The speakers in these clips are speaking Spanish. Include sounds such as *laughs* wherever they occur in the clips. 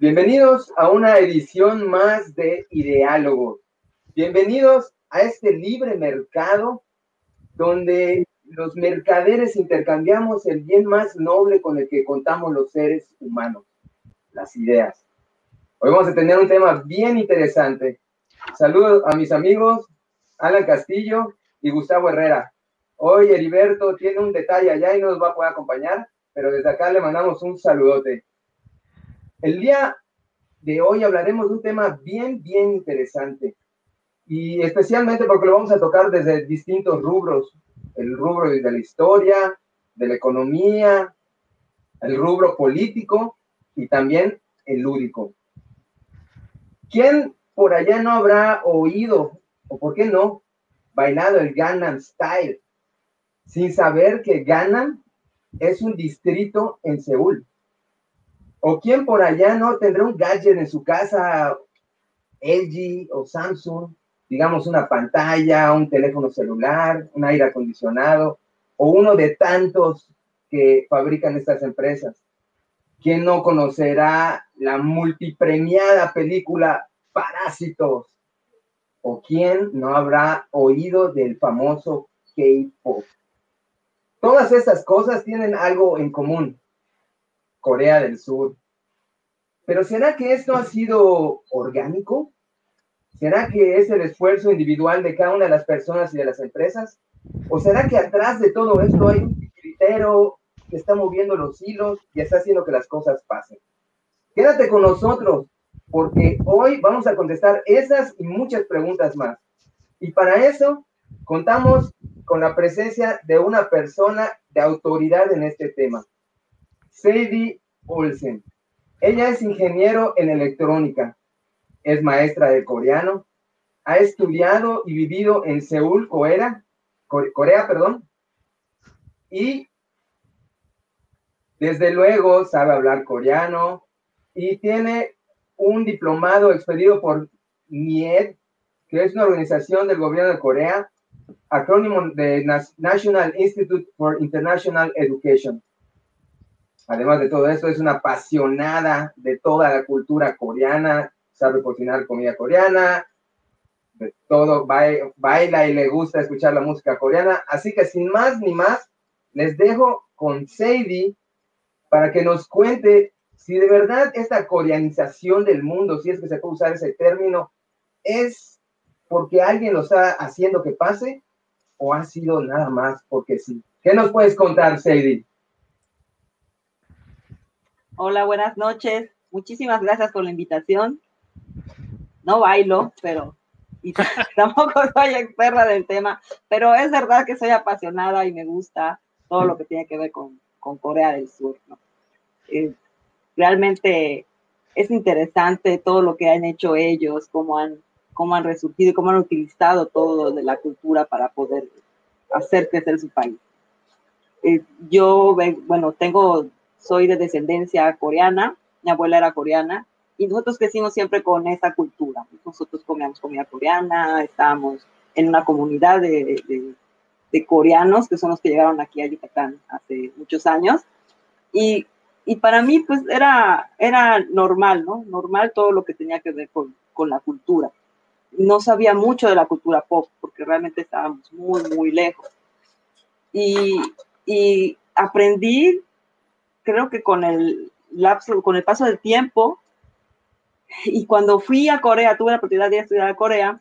Bienvenidos a una edición más de Ideálogos. Bienvenidos a este libre mercado donde los mercaderes intercambiamos el bien más noble con el que contamos los seres humanos, las ideas. Hoy vamos a tener un tema bien interesante. Saludos a mis amigos Alan Castillo y Gustavo Herrera. Hoy Heriberto tiene un detalle allá y no nos va a poder acompañar, pero desde acá le mandamos un saludote. El día de hoy hablaremos de un tema bien, bien interesante y especialmente porque lo vamos a tocar desde distintos rubros, el rubro de la historia, de la economía, el rubro político y también el lúdico. ¿Quién por allá no habrá oído, o por qué no, bailado el Gangnam Style, sin saber que Gangnam es un distrito en Seúl? ¿O quién por allá no tendrá un gadget en su casa, LG o Samsung, digamos una pantalla, un teléfono celular, un aire acondicionado o uno de tantos que fabrican estas empresas. ¿Quién no conocerá la multipremiada película Parásitos? ¿O quién no habrá oído del famoso K-Pop? Todas estas cosas tienen algo en común. Corea del Sur. Pero ¿será que esto ha sido orgánico? ¿Será que es el esfuerzo individual de cada una de las personas y de las empresas? ¿O será que atrás de todo esto hay un criterio que está moviendo los hilos y está haciendo que las cosas pasen? Quédate con nosotros, porque hoy vamos a contestar esas y muchas preguntas más. Y para eso contamos con la presencia de una persona de autoridad en este tema, Sadie Olsen. Ella es ingeniero en electrónica, es maestra de coreano, ha estudiado y vivido en Seúl, Corea, Corea, perdón, y desde luego sabe hablar coreano y tiene un diplomado expedido por NIED, que es una organización del gobierno de Corea, acrónimo de National Institute for International Education. Además de todo esto, es una apasionada de toda la cultura coreana, sabe cocinar comida coreana, de todo, baila y le gusta escuchar la música coreana. Así que sin más ni más, les dejo con Sadie para que nos cuente si de verdad esta coreanización del mundo, si es que se puede usar ese término, es porque alguien lo está haciendo que pase o ha sido nada más porque sí. ¿Qué nos puedes contar, Sadie? Hola, buenas noches. Muchísimas gracias por la invitación no bailo, pero y *laughs* tampoco soy experta del tema, pero es verdad que soy apasionada y me gusta todo lo que tiene que ver con, Corea del Sur. Eh, realmente es interesante todo lo que han hecho ellos, cómo han, cómo han resurgido, cómo han utilizado todo de la cultura para poder hacer crecer su país. Eh, yo, bueno, tengo, soy de descendencia coreana, mi abuela era coreana, y nosotros crecimos siempre con esa cultura. Nosotros comíamos comida coreana, estábamos en una comunidad de, coreanos que son los que llegaron aquí a Yucatán hace muchos años. Y, para mí, pues era, era normal, ¿no? Normal todo lo que tenía que ver con, con la cultura. No sabía mucho de la cultura pop porque realmente estábamos muy, muy lejos. Y aprendí, creo que con el lapso, con el paso del tiempo, y cuando fui a Corea, tuve la oportunidad de estudiar a Corea,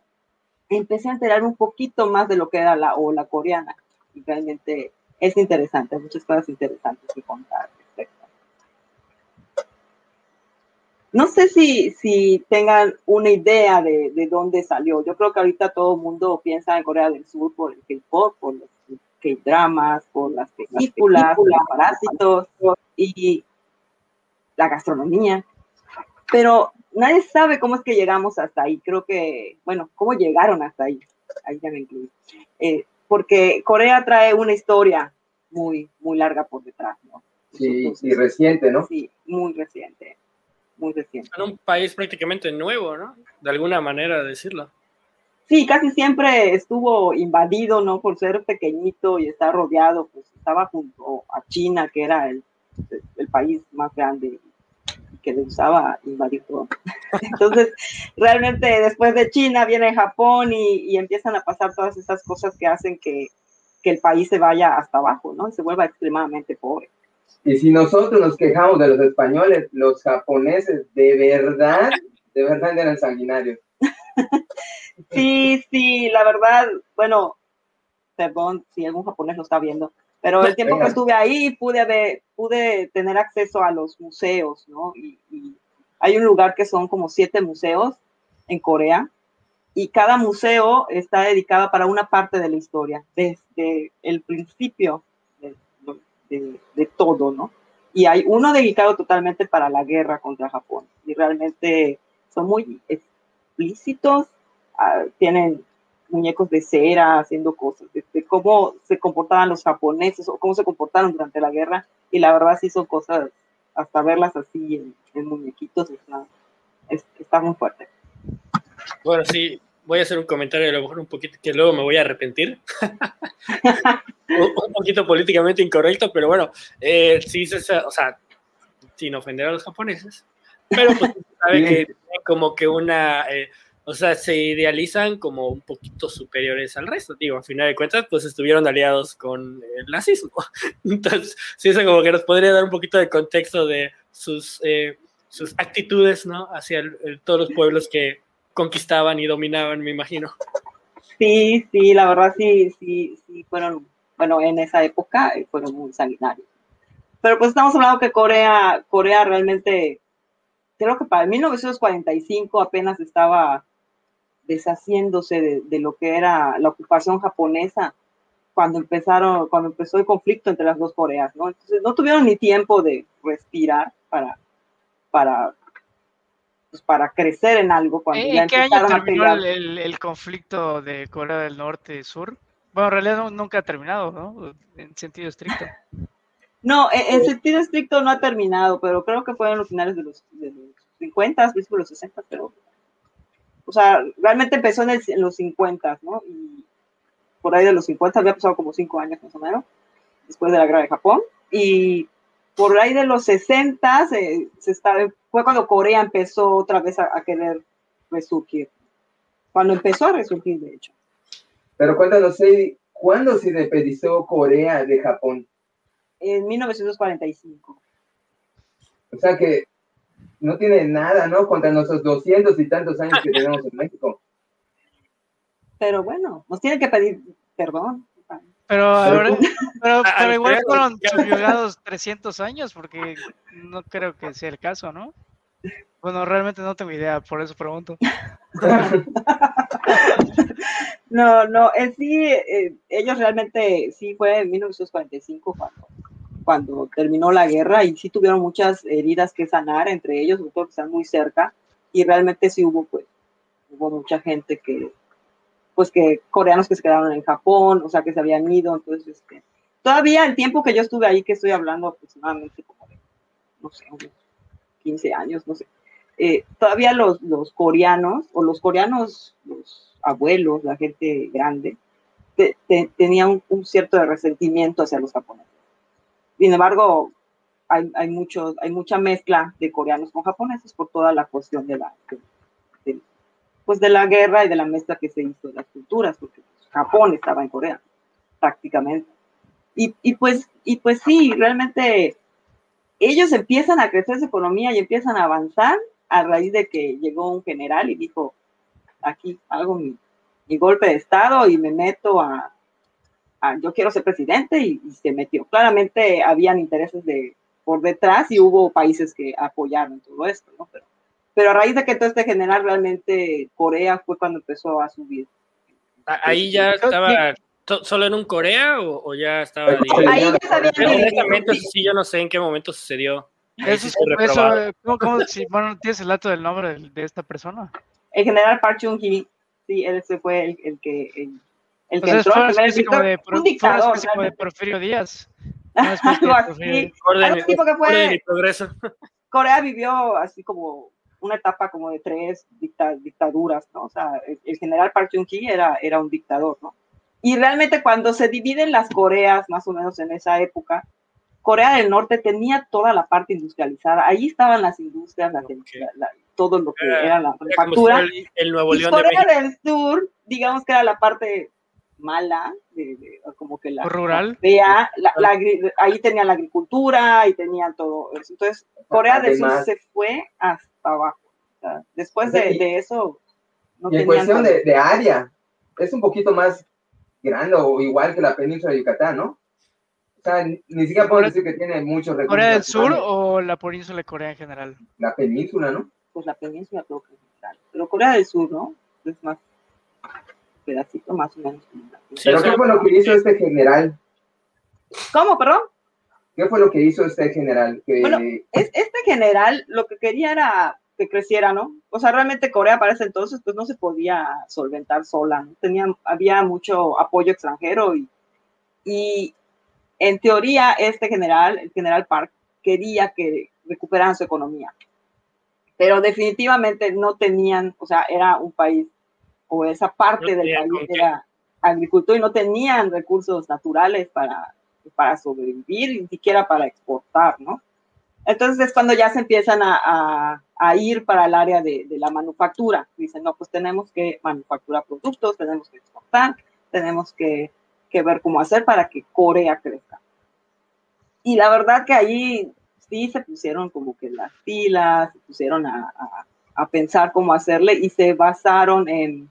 empecé a enterarme un poquito más de lo que era la ola coreana. Y realmente es interesante, hay muchas cosas interesantes que contar. No sé si, si tengan una idea de, de dónde salió. Yo creo que ahorita todo el mundo piensa en Corea del Sur por el K-pop, por los K-dramas, por las películas, por los parásitos y la gastronomía. Pero nadie sabe cómo es que llegamos hasta ahí. Creo que, bueno, cómo llegaron hasta ahí. Ahí ya me incluí. Eh, porque Corea trae una historia muy, muy larga por detrás, ¿no? Sí, y reciente, ¿no? Sí, muy reciente, muy reciente. En un país prácticamente nuevo, ¿no? De alguna manera decirlo. Sí, casi siempre estuvo invadido, ¿no? Por ser pequeñito y estar rodeado, pues estaba junto a China, que era el, el país más grande que le gustaba invadir todo. *laughs* Entonces, realmente después de China viene Japón y, empiezan a pasar todas esas cosas que hacen que, que, el país se vaya hasta abajo, ¿no? se vuelva extremadamente pobre. Y si nosotros nos quejamos de los españoles, los japoneses de verdad, de verdad eran sanguinarios. *laughs* sí, sí, la verdad, bueno, perdón si algún japonés lo está viendo, pero el tiempo que estuve ahí pude, pude tener acceso a los museos, ¿no? Y, hay un lugar que son como siete museos en Corea y cada museo está dedicado para una parte de la historia, desde el principio de, de, todo, ¿no? Y hay uno dedicado totalmente para la guerra contra Japón y realmente son muy explícitos, ah, tienen muñecos de cera haciendo cosas, de, cómo se comportaban los japoneses o cómo se comportaron durante la guerra. Y la verdad sí son cosas, hasta verlas así en, muñequitos, está, muy fuerte. Bueno, sí, voy a hacer un comentario a lo mejor un poquito que luego me voy a arrepentir. *laughs* un, poquito políticamente incorrecto, pero bueno, eh, sí, o sea, sin ofender a los japoneses, pero pues sabe que como que una... Eh, o sea, se idealizan como un poquito superiores al resto. Digo, a final de cuentas, pues estuvieron aliados con el nazismo. *laughs* Entonces, sí, eso como que nos podría dar un poquito de contexto de sus, eh, sus actitudes, ¿no? Hacia todos los pueblos que conquistaban y dominaban, me imagino. Sí, sí, la verdad sí, sí, sí, fueron, bueno, en esa época eh, fueron muy sanguinarios. Pero pues estamos hablando que Corea, Corea realmente, creo que para 1945 apenas estaba deshaciéndose de, lo que era la ocupación japonesa cuando empezaron, cuando empezó el conflicto entre las dos Coreas, ¿no? Entonces no tuvieron ni tiempo de respirar para, para, pues, para crecer en algo. Cuando ¿En qué año terminó el, conflicto de Corea del Norte y Sur? Bueno, en realidad nunca ha terminado, ¿no? En sentido estricto. No, en, sentido estricto no ha terminado, pero creo que fue en los finales de los, de los 50, de los 60, pero o sea, realmente empezó en, los 50, ¿no? Y por ahí de los 50 había pasado como 5 años más o menos, después de la guerra de Japón. Y por ahí de los 60 se, fue cuando Corea empezó otra vez a, querer resurgir. Cuando empezó a resurgir, de hecho. Pero cuéntanos, ¿cuándo se independizó Corea de Japón? En 1945. O sea que no tiene nada, ¿no? Contra nuestros doscientos y tantos años que *laughs* tenemos en México. Pero bueno, nos tienen que pedir perdón. Pero, *laughs* pero, igual fueron subyugados 300 años, porque no creo que sea el caso, ¿no? Bueno, realmente no tengo idea, por eso pregunto. *laughs* no, no, en sí, eh, ellos realmente, sí fue en 1945 cuando cuando terminó la guerra y sí tuvieron muchas heridas que sanar, entre ellos, sobre que están muy cerca, y realmente sí hubo, pues, hubo mucha gente que, pues que coreanos que se quedaron en Japón, o sea, que se habían ido, entonces, este, todavía el tiempo que yo estuve ahí, que estoy hablando aproximadamente como de, no sé, unos 15 años, no sé, eh, todavía los, coreanos, o los coreanos, los abuelos, la gente grande, tenían un, cierto resentimiento hacia los japoneses. Sin embargo, hay, hay, mucho, hay mucha mezcla de coreanos con japoneses por toda la cuestión de la, pues de la guerra y de la mezcla que se hizo de las culturas, porque Japón estaba en Corea, prácticamente. Y, y, pues, y pues sí, realmente ellos empiezan a crecer su economía y empiezan a avanzar a raíz de que llegó un general y dijo, aquí hago mi, mi golpe de Estado y me meto a, Ah, yo quiero ser presidente y, se metió. Claramente habían intereses de por detrás y hubo países que apoyaron todo esto, ¿no? Pero, pero a raíz de que todo este general realmente Corea fue cuando empezó a subir. Ahí ya estaba solo en un Corea o, ya estaba ahí ya sabía honestamente sí yo no sé en qué momento sucedió eso, eso ¿cómo, si, bueno, tienes el dato del nombre de, esta persona el general Park Chung Hee sí él se fue el, el que el que entró fue primer como de, un dictador. como de Porfirio Díaz. *laughs* algo así. Orden, tipo que fue, progreso. *laughs* Corea vivió así como una etapa como de tres dictaduras, ¿no? O sea, el, general Park Chung-hee era, era un dictador, ¿no? Y realmente cuando se dividen las Coreas, más o menos en esa época, Corea del Norte tenía toda la parte industrializada. Ahí estaban las industrias, todo lo que era, la manufactura. El, Nuevo y Corea del Sur, digamos que era la parte mala, de, como que la rural. Vea, ahí tenía la agricultura, y tenían todo eso. Entonces, Corea del Sur se fue hasta abajo. después de, eso, no y en cuestión de, de, área, es un poquito más grande o igual que la península de Yucatán, ¿no? O sea, ni siquiera puedo decir que tiene muchos recursos. ¿Corea del Sur o la península de Corea en general? La península, ¿no? Pues la península creo que general. Pero Corea del Sur, ¿no? Es más pedacito más o menos. ¿Pero qué fue lo que hizo este general? ¿Cómo, perdón? ¿Qué fue lo que hizo este general? Bueno, este general lo que quería era que creciera, ¿no? O sea, realmente Corea para ese entonces pues no se podía solventar sola, ¿no? Tenía, había mucho apoyo extranjero y, y en teoría, este general, el general Park, quería que recuperaran su economía, pero definitivamente no tenían, o sea, era un país, o esa parte del país era agricultor y no tenían recursos naturales para, para sobrevivir, ni siquiera para exportar, ¿no? Entonces es cuando ya se empiezan a, a, ir para el área de, de, la manufactura. Dicen, no, pues tenemos que manufacturar productos, tenemos que exportar, tenemos que que ver cómo hacer para que Corea crezca. Y la verdad que ahí sí se pusieron como que las pilas, se pusieron a, a, pensar cómo hacerle y se basaron en,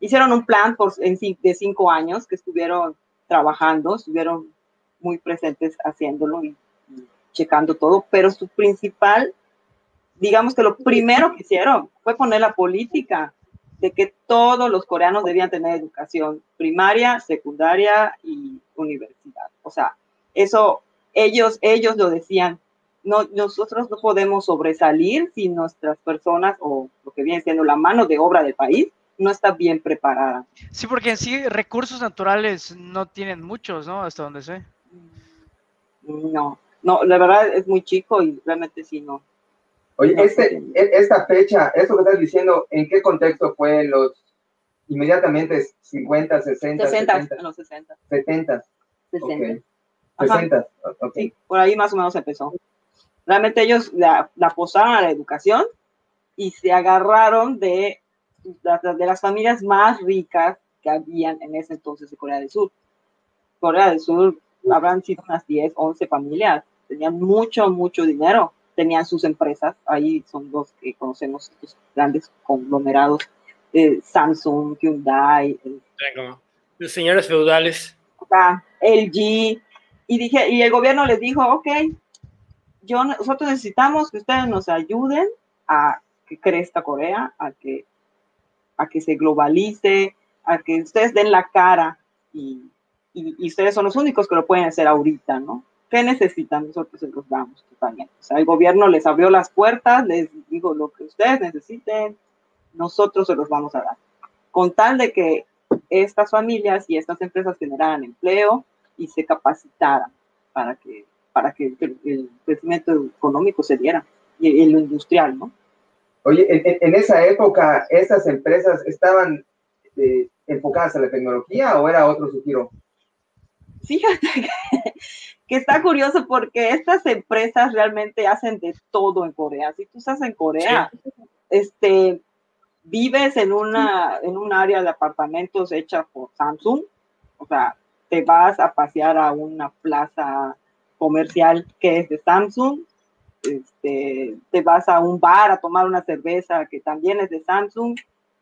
hicieron un plan por, en, de cinco años que estuvieron trabajando, estuvieron muy presentes haciéndolo y, y checando todo, pero su principal, digamos que lo primero que hicieron fue poner la política de que todos los coreanos debían tener educación primaria, secundaria y universidad. O sea, eso ellos, ellos lo decían. No, nosotros no podemos sobresalir si nuestras personas o lo que viene siendo la mano de obra del país no está bien preparada. Sí, porque en sí recursos naturales no tienen muchos, ¿no? Hasta donde sé. No, no, la verdad es muy chico y realmente sí no, Oye, este, e, esta fecha, esto que estás diciendo, ¿en qué contexto fue los inmediatamente 50, 60, 60, 70? los 60. 70. 60. 60, Sí, por ahí más o menos empezó. Realmente ellos la, la posaron a la educación y se agarraron de, de las familias más ricas que habían en ese entonces de Corea del Sur. Corea del Sur habrán sido unas 10, 11 familias, tenían mucho, mucho dinero tenían sus empresas, ahí son los que conocemos, estos grandes conglomerados, eh, Samsung, Hyundai. los señores feudales. LG, y, dije, y el gobierno les dijo, ok, yo, nosotros necesitamos que ustedes nos ayuden a que crezca Corea, a que, a que se globalice, a que ustedes den la cara y, y ustedes son los únicos que lo pueden hacer ahorita, ¿no? ¿Qué necesitan? Nosotros se los damos totalmente. O sea, el gobierno les abrió las puertas, les digo lo que ustedes necesiten, nosotros se los vamos a dar. Con tal de que estas familias y estas empresas generaran empleo y se capacitaran para que, para que el, crecimiento económico se diera y el industrial, ¿no? Oye, en, esa época, ¿estas empresas estaban eh, enfocadas a la tecnología o era otro su giro? Fíjate que que está curioso porque estas empresas realmente hacen de todo en Corea. Si tú estás en Corea, este, vives en una en un área de apartamentos hecha por Samsung, o sea, te vas a pasear a una plaza comercial que es de Samsung, este, te vas a un bar a tomar una cerveza que también es de Samsung,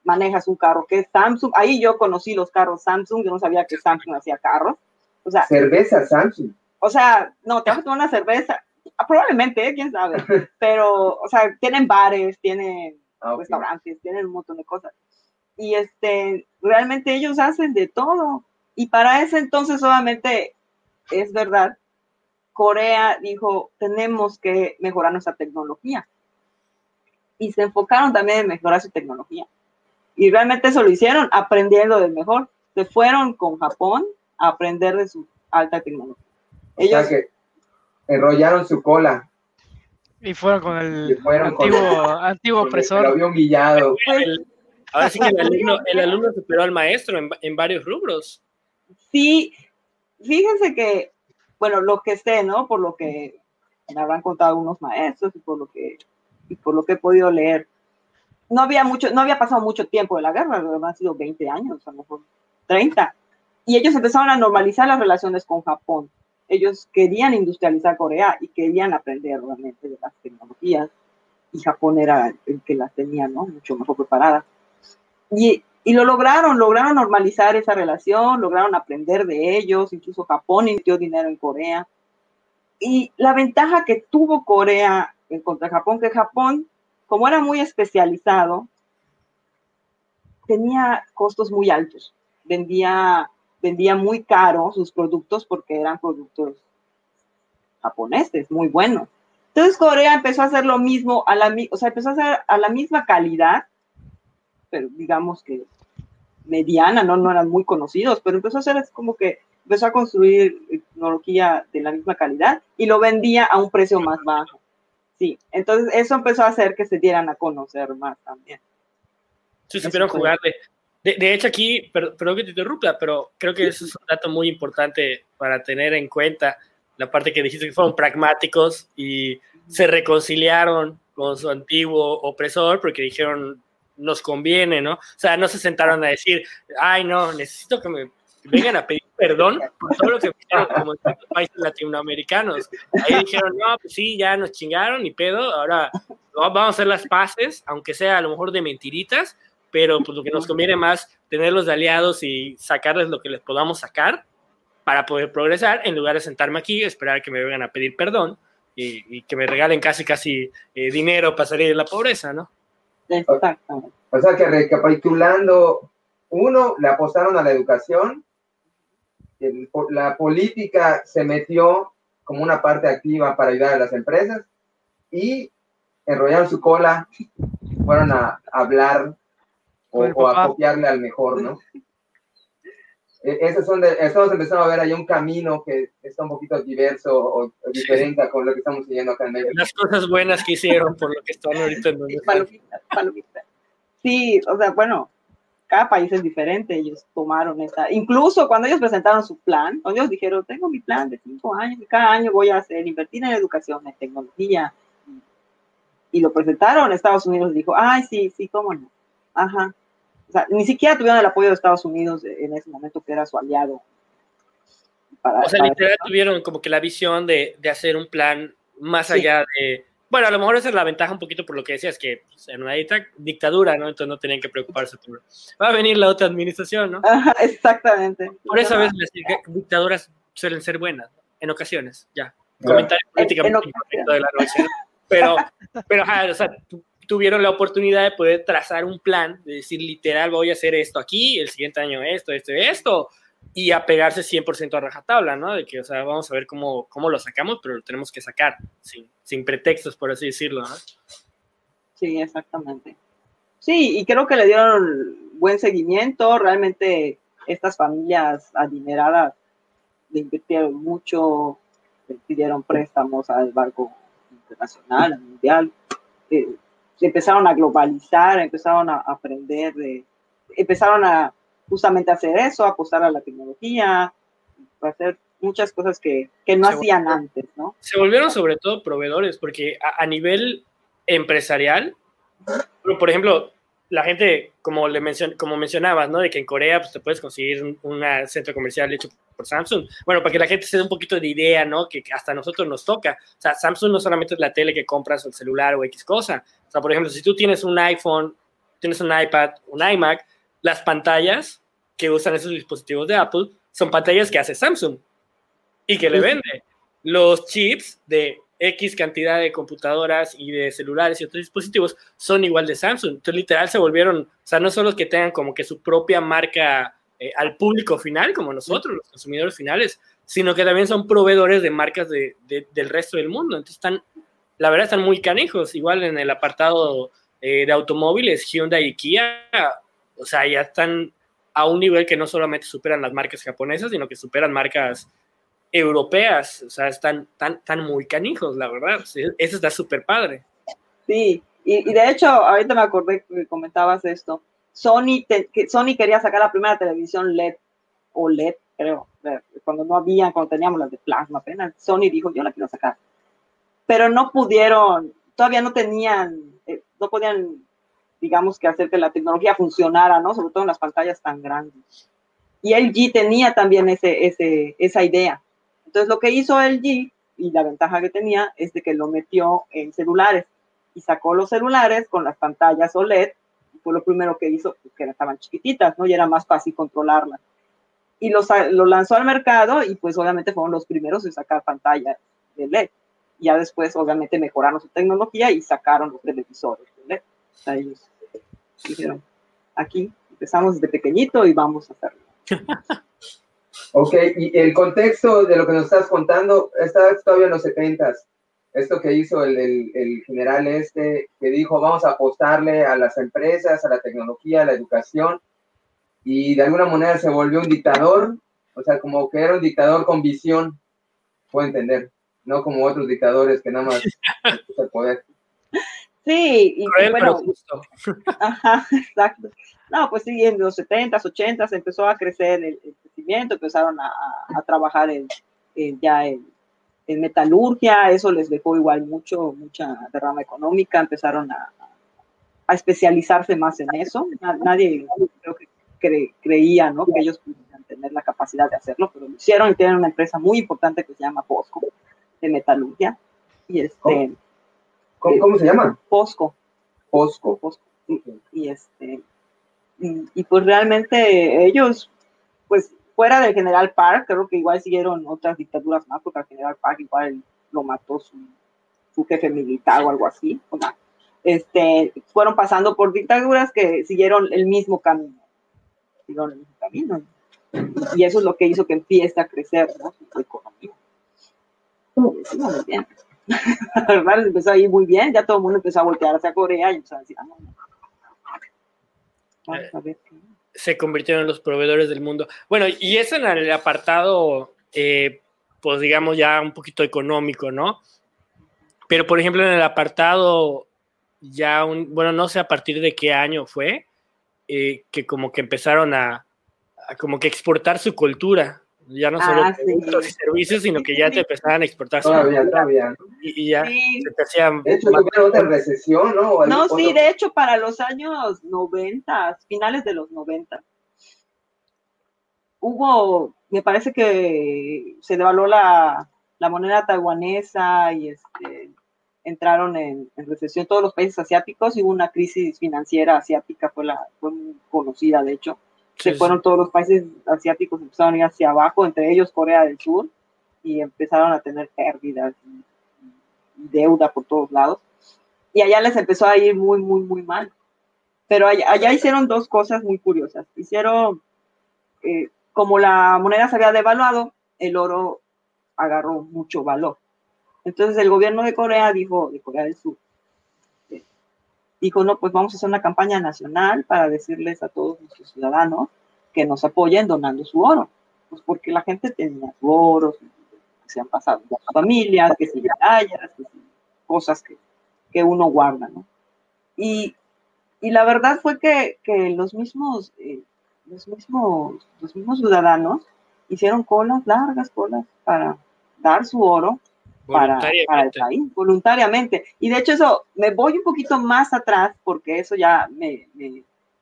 manejas un carro que es Samsung. Ahí yo conocí los carros Samsung, yo no sabía que Samsung hacía carros. O sea, cerveza Samsung. O sea, no, te vas a tomar una cerveza. Probablemente, ¿eh? quién sabe. *laughs* Pero, o sea, tienen bares, tienen ah, restaurantes, tienen un montón de cosas. Y este, realmente ellos hacen de todo. Y para ese entonces solamente es verdad, Corea dijo, tenemos que mejorar nuestra tecnología. Y se enfocaron también en mejorar su tecnología. Y realmente eso lo hicieron aprendiendo del mejor. Se fueron con Japón a aprender de su alta tecnología. Ellos que enrollaron su cola. Y fueron con el antiguo, antiguo opresor. Lo humillado. ahora sí que el *laughs* alumno, el alumno superó al maestro en, en varios rubros. Sí, fíjense que bueno, lo que sé, ¿no? Por lo que me habrán contado algunos maestros y por lo que, y por lo que he podido leer. No había, mucho, no había pasado mucho tiempo de la guerra, han sido 20 años, a lo mejor 30. Y ellos empezaron a normalizar las relaciones con Japón. Ellos querían industrializar Corea y querían aprender realmente de las tecnologías. Y Japón era el que las tenía, ¿no? Mucho mejor preparada. Y, y lo lograron, lograron normalizar esa relación, lograron aprender de ellos, incluso Japón invirtió dinero en Corea. Y la ventaja que tuvo Corea en contra Japón, que Japón, como era muy especializado, tenía costos muy altos. Vendía, vendía muy caro sus productos porque eran productos japoneses, muy buenos. Entonces Corea empezó a hacer lo mismo, a la, o sea, empezó a hacer a la misma calidad, pero digamos que mediana, ¿no? no eran muy conocidos, pero empezó a hacer es como que empezó a construir tecnología de la misma calidad y lo vendía a un precio más bajo. Sí, entonces eso empezó a hacer que se dieran a conocer más también. Sí, supieron jugarle. De, de, hecho, aquí, perdón que te interrumpa, pero creo que eso es un dato muy importante para tener en cuenta. La parte que dijiste que fueron pragmáticos y se reconciliaron con su antiguo opresor porque dijeron, nos conviene, ¿no? O sea, no se sentaron a decir, ay, no, necesito que me vengan a pedir perdón por todo lo que hicieron como en países latinoamericanos. Ahí dijeron, no, pues sí, ya nos chingaron y pedo, ahora vamos a hacer las paces, aunque sea a lo mejor de mentiritas, pero pues lo que nos conviene más tenerlos de aliados y sacarles lo que les podamos sacar para poder progresar, en lugar de sentarme aquí, esperar que me vengan a pedir perdón y, que me regalen casi, casi eh, dinero para salir de la pobreza, ¿no? Exactamente. O sea que recapitulando, uno, le apostaron a la educación, la política se metió como una parte activa para ayudar a las empresas y enrollaron su cola, fueron a hablar o, a copiarle al mejor, ¿no? E, esos son de, estamos empezando a ver ahí un camino que está un poquito diverso o, diferente con lo que estamos siguiendo acá en México. Las cosas buenas que hicieron por lo que están ahorita en Sí, o sea, bueno, cada país es diferente, ellos tomaron esta, incluso cuando ellos presentaron su plan, ellos dijeron, tengo mi plan de cinco años y cada año voy a hacer, invertir en educación, en tecnología, y lo presentaron, Estados Unidos dijo, ay, sí, sí, cómo no, ajá, o sea, ni siquiera tuvieron el apoyo de Estados Unidos en ese momento que era su aliado. Para, o sea, literal tuvieron como que la visión de, de hacer un plan más allá de bueno, a lo mejor esa es la ventaja un poquito por lo que decías, que pues, en una dictadura, ¿no? Entonces no tenían que preocuparse por... Va a venir la otra administración, ¿no? exactamente. Por eso a veces las dictaduras suelen ser buenas, en ocasiones, ya. Comentario políticamente de la noche. Pero, pero o sea, tuvieron la oportunidad de poder trazar un plan, de decir literal, voy a hacer esto aquí, el siguiente año esto, esto esto, y apegarse 100% a rajatabla, ¿no? De que, o sea, vamos a ver cómo, cómo lo sacamos, pero lo tenemos que sacar, sin, sin pretextos, por así decirlo, ¿no? Sí, exactamente. Sí, y creo que le dieron buen seguimiento, realmente estas familias adineradas le invirtieron mucho, le pidieron préstamos al barco internacional, al mundial, eh, empezaron a globalizar, empezaron a aprender, de, empezaron a justamente hacer eso, apostar a la tecnología, hacer muchas cosas que, que no hacían antes, ¿no? Se volvieron sobre todo proveedores, porque a, nivel empresarial, por ejemplo, la gente, como, le mencion, como mencionabas, ¿no? De que en Corea pues, te puedes conseguir un centro comercial hecho por Samsung. Bueno, para que la gente se dé un poquito de idea, ¿no? Que hasta a nosotros nos toca. O sea, Samsung no solamente es la tele que compras o el celular o X cosa. O sea, por ejemplo, si tú tienes un iPhone, tienes un iPad, un iMac, las pantallas que usan esos dispositivos de Apple son pantallas que hace Samsung y que le vende. Los chips de X cantidad de computadoras y de celulares y otros dispositivos son igual de Samsung. Entonces, literal, se volvieron, o sea, no solo que tengan como que su propia marca eh, al público final, como nosotros, los consumidores finales, sino que también son proveedores de marcas de, del resto del mundo. Entonces, están, la verdad, están muy canijos. Igual en el apartado eh, de automóviles, Hyundai y Kia o sea, ya están a un nivel que no solamente superan las marcas japonesas, sino que superan marcas europeas. O sea, están tan, tan muy canijos, la verdad. Eso está súper padre. Sí, y, de hecho, ahorita me acordé que comentabas esto. Sony, que Sony quería sacar la primera televisión LED o LED creo, cuando no había, cuando teníamos las de plasma apenas, Sony dijo, yo la quiero sacar. Pero no pudieron, todavía no tenían, eh, no podían, digamos que hacer que la tecnología funcionara, ¿no? Sobre todo en las pantallas tan grandes. Y LG tenía también ese, ese, esa idea. Entonces lo que hizo LG, y la ventaja que tenía, es de que lo metió en celulares y sacó los celulares con las pantallas OLED. Fue lo primero que hizo, porque estaban chiquititas, ¿no? Y era más fácil controlarlas y los, lo lanzó al mercado y pues obviamente fueron los primeros en sacar pantallas de LED. Ya después obviamente mejoraron su tecnología y sacaron los televisores de LED. O sea, ellos dijeron, aquí empezamos desde pequeñito y vamos a hacerlo. *laughs* ok, y el contexto de lo que nos estás contando está todavía en los 70 Esto que hizo el, el, el general este, que dijo, vamos a apostarle a las empresas, a la tecnología, a la educación, y de alguna manera se volvió un dictador, o sea, como que era un dictador con visión, puedo entender, no como otros dictadores que nada más *laughs* el poder. Sí, y bueno, *laughs* Ajá, exacto. No, pues sí, en los 70s, 80s empezó a crecer el, crecimiento, empezaron a, a trabajar en, ya en, en, metalurgia, eso les dejó igual mucho, mucha derrama económica, empezaron a, a especializarse más en eso. Nadie, creo que creía ¿no? que ellos pudieran tener la capacidad de hacerlo, pero lo hicieron y tienen una empresa muy importante que se llama Posco, de metalurgia. Y este, ¿Cómo, se llama? Posco. Posco. Posco. Y, este, y, pues realmente ellos, pues fuera del General Park, creo que igual siguieron otras dictaduras más, porque el General Park igual lo mató su, jefe militar o algo así. O sea, este, fueron pasando por dictaduras que siguieron el mismo camino camino. Y eso es lo que hizo que empiece a crecer ¿no? su economía. muy bien. La verdad, empezó a ir muy bien, ya todo el mundo empezó a voltear hacia Corea y empezó a decir, ah, eh, Se convirtieron en los proveedores del mundo. Bueno, y eso en el apartado, eh, pues digamos ya un poquito económico, ¿no? Pero por ejemplo en el apartado ya un, bueno, no sé a partir de qué año fue, eh, que como que empezaron a, como que exportar su cultura, ya no solo ah, productos y servicios, sino que ya te empezaban a exportar. Y, ya se te hacían... De hecho, otra recesión, ¿no? No, sí, de hecho, para los años 90, finales de los 90, hubo, me parece que se devaluó la, la moneda taiwanesa y este entraron en, recesión todos los países asiáticos y hubo una crisis financiera asiática, fue, la, fue muy conocida de hecho. Se fueron todos los países asiáticos, empezaron a ir hacia abajo, entre ellos Corea del Sur, y empezaron a tener pérdidas y, deuda por todos lados. Y allá les empezó a ir muy, muy, muy mal. Pero allá, hicieron dos cosas muy curiosas. Hicieron, eh, como la moneda se había devaluado, el oro agarró mucho valor. Entonces el gobierno de Corea dijo, de Corea del Sur, dijo, no, pues vamos a hacer una campaña nacional para decirles a todos nuestros ciudadanos que nos apoyen donando su oro. Pues porque la gente tenía su oro, se han pasado sus familias, que si medallas, que cosas que, que, uno guarda, ¿no? Y, y, la verdad fue que, que los mismos, eh, los mismos, los mismos ciudadanos hicieron colas, largas colas para dar su oro para, el país, voluntariamente. Y de hecho eso, me voy un poquito más atrás porque eso ya me,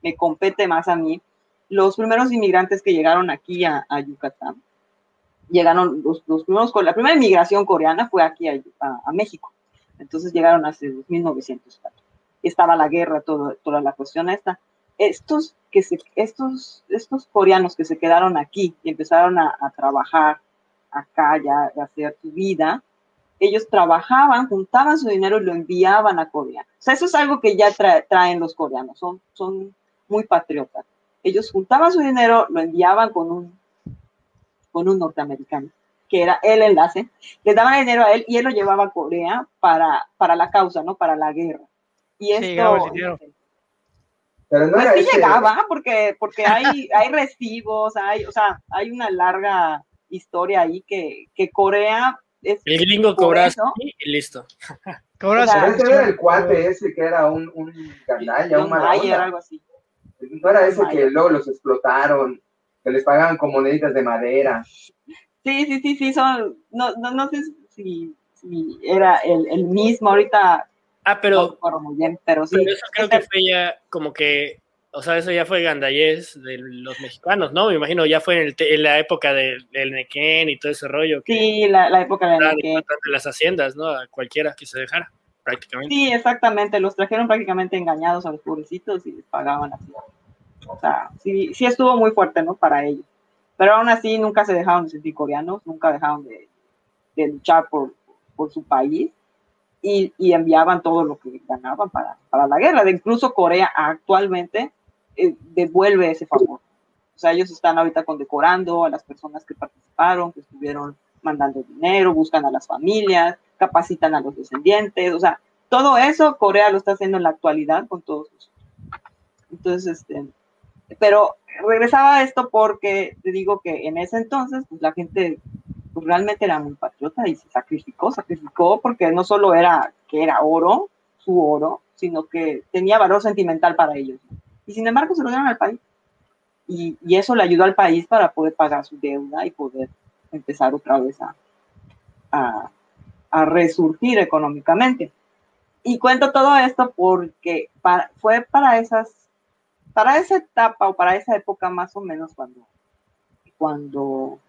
me, compete más a mí. Los primeros inmigrantes que llegaron aquí a, Yucatán, llegaron los, los, primeros, la primera inmigración coreana fue aquí a, a, México. Entonces llegaron hace 1900. Estaba la guerra, todo, toda la cuestión esta. Estos, que se, estos, estos coreanos que se quedaron aquí y empezaron a, a trabajar acá ya, a hacer su vida, ellos trabajaban, juntaban su dinero y lo enviaban a Corea. O sea, eso es algo que ya traen los coreanos, son, son muy patriotas. Ellos juntaban su dinero, lo enviaban con un, con un norteamericano, que era el enlace, le daban dinero a él y él lo llevaba a Corea para, para la causa, ¿no? Para la guerra. Y esto... Pero no pues llegaba, porque, porque hay, *laughs* hay recibos, hay, o sea, hay una larga historia ahí que, que Corea el gringo cobra y listo. *laughs* Cobra Ese era el cuate ese que era un, un gandalla, un algo así. No era ese que luego los explotaron. que les pagaban con moneditas de madera. Sí, sí, sí, sí, son, no, no, no sé si, si era el, el, mismo ahorita. Ah, pero, no bien, pero sí. Pero eso creo que fue ya como que, o sea, eso ya fue gandallés de los mexicanos, ¿no? Me imagino, ya fue en, el, en la época del, del Nequén y todo ese rollo. Que sí, la, la época del Nequén. De las haciendas, ¿no? A cualquiera que se dejara, prácticamente. Sí, exactamente, los trajeron prácticamente engañados a los pobrecitos y les pagaban así. O sea, sí, sí estuvo muy fuerte, ¿no? Para ellos. Pero aún así nunca se dejaron de sentir coreanos, nunca dejaron de, de luchar por, por, su país y, y, enviaban todo lo que ganaban para, para la guerra. De incluso Corea actualmente eh, devuelve ese favor. O sea, ellos están ahorita condecorando a las personas que participaron, que estuvieron mandando dinero, buscan a las familias, capacitan a los descendientes, o sea, todo eso Corea lo está haciendo en la actualidad con todos nosotros. Entonces, este, pero regresaba a esto porque te digo que en ese entonces, pues la gente pues, realmente era muy patriota y se sacrificó, sacrificó porque no solo era que era oro, su oro, sino que tenía valor sentimental para ellos. Y sin embargo se lo dieron al país. Y, y eso le ayudó al país para poder pagar su deuda y poder empezar otra vez a, a, resurgir económicamente. Y cuento todo esto porque fue para esas para esa etapa o para esa época más o menos cuando, cuando,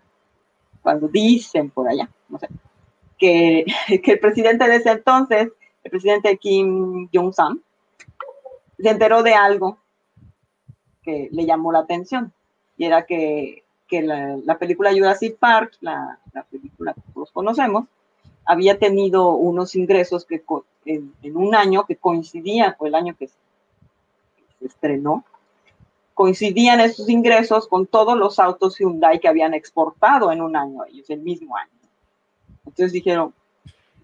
cuando dicen por allá, no sé, que, *laughs* que el presidente de ese entonces, el presidente Kim Jong-un, se enteró de algo que le llamó la atención y era que, que la, la, película Jurassic Park, la, la, película que todos conocemos, había tenido unos ingresos que en, en un año que coincidían, con el año que se, que se estrenó, coincidían esos ingresos con todos los autos Hyundai que habían exportado en un año ellos, el mismo año. Entonces dijeron,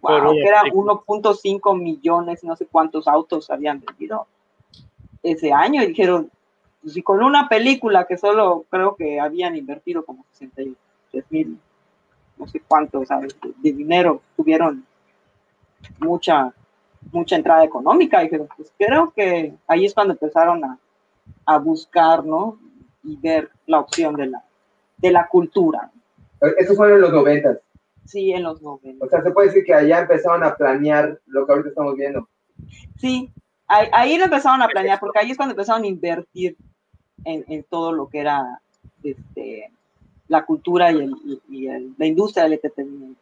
wow, que era 1.5 millones, no sé cuántos autos habían vendido ese año. Y dijeron, pues si con una película que solo creo que habían invertido como 63 mil, no sé cuántos, ¿sabes? De, de dinero, tuvieron mucha, mucha entrada económica. Y dijeron, pues creo que ahí es cuando empezaron a a buscar, ¿no? Y ver la opción de la, de la cultura. Eso fue en los noventas. Sí, en los noventas. O sea, se puede decir que allá empezaron a planear lo que ahorita estamos viendo. Sí, ahí, empezaron a planear, porque ahí es cuando empezaron a invertir en, en todo lo que era este, la cultura y, el, y, y el, la industria del entretenimiento.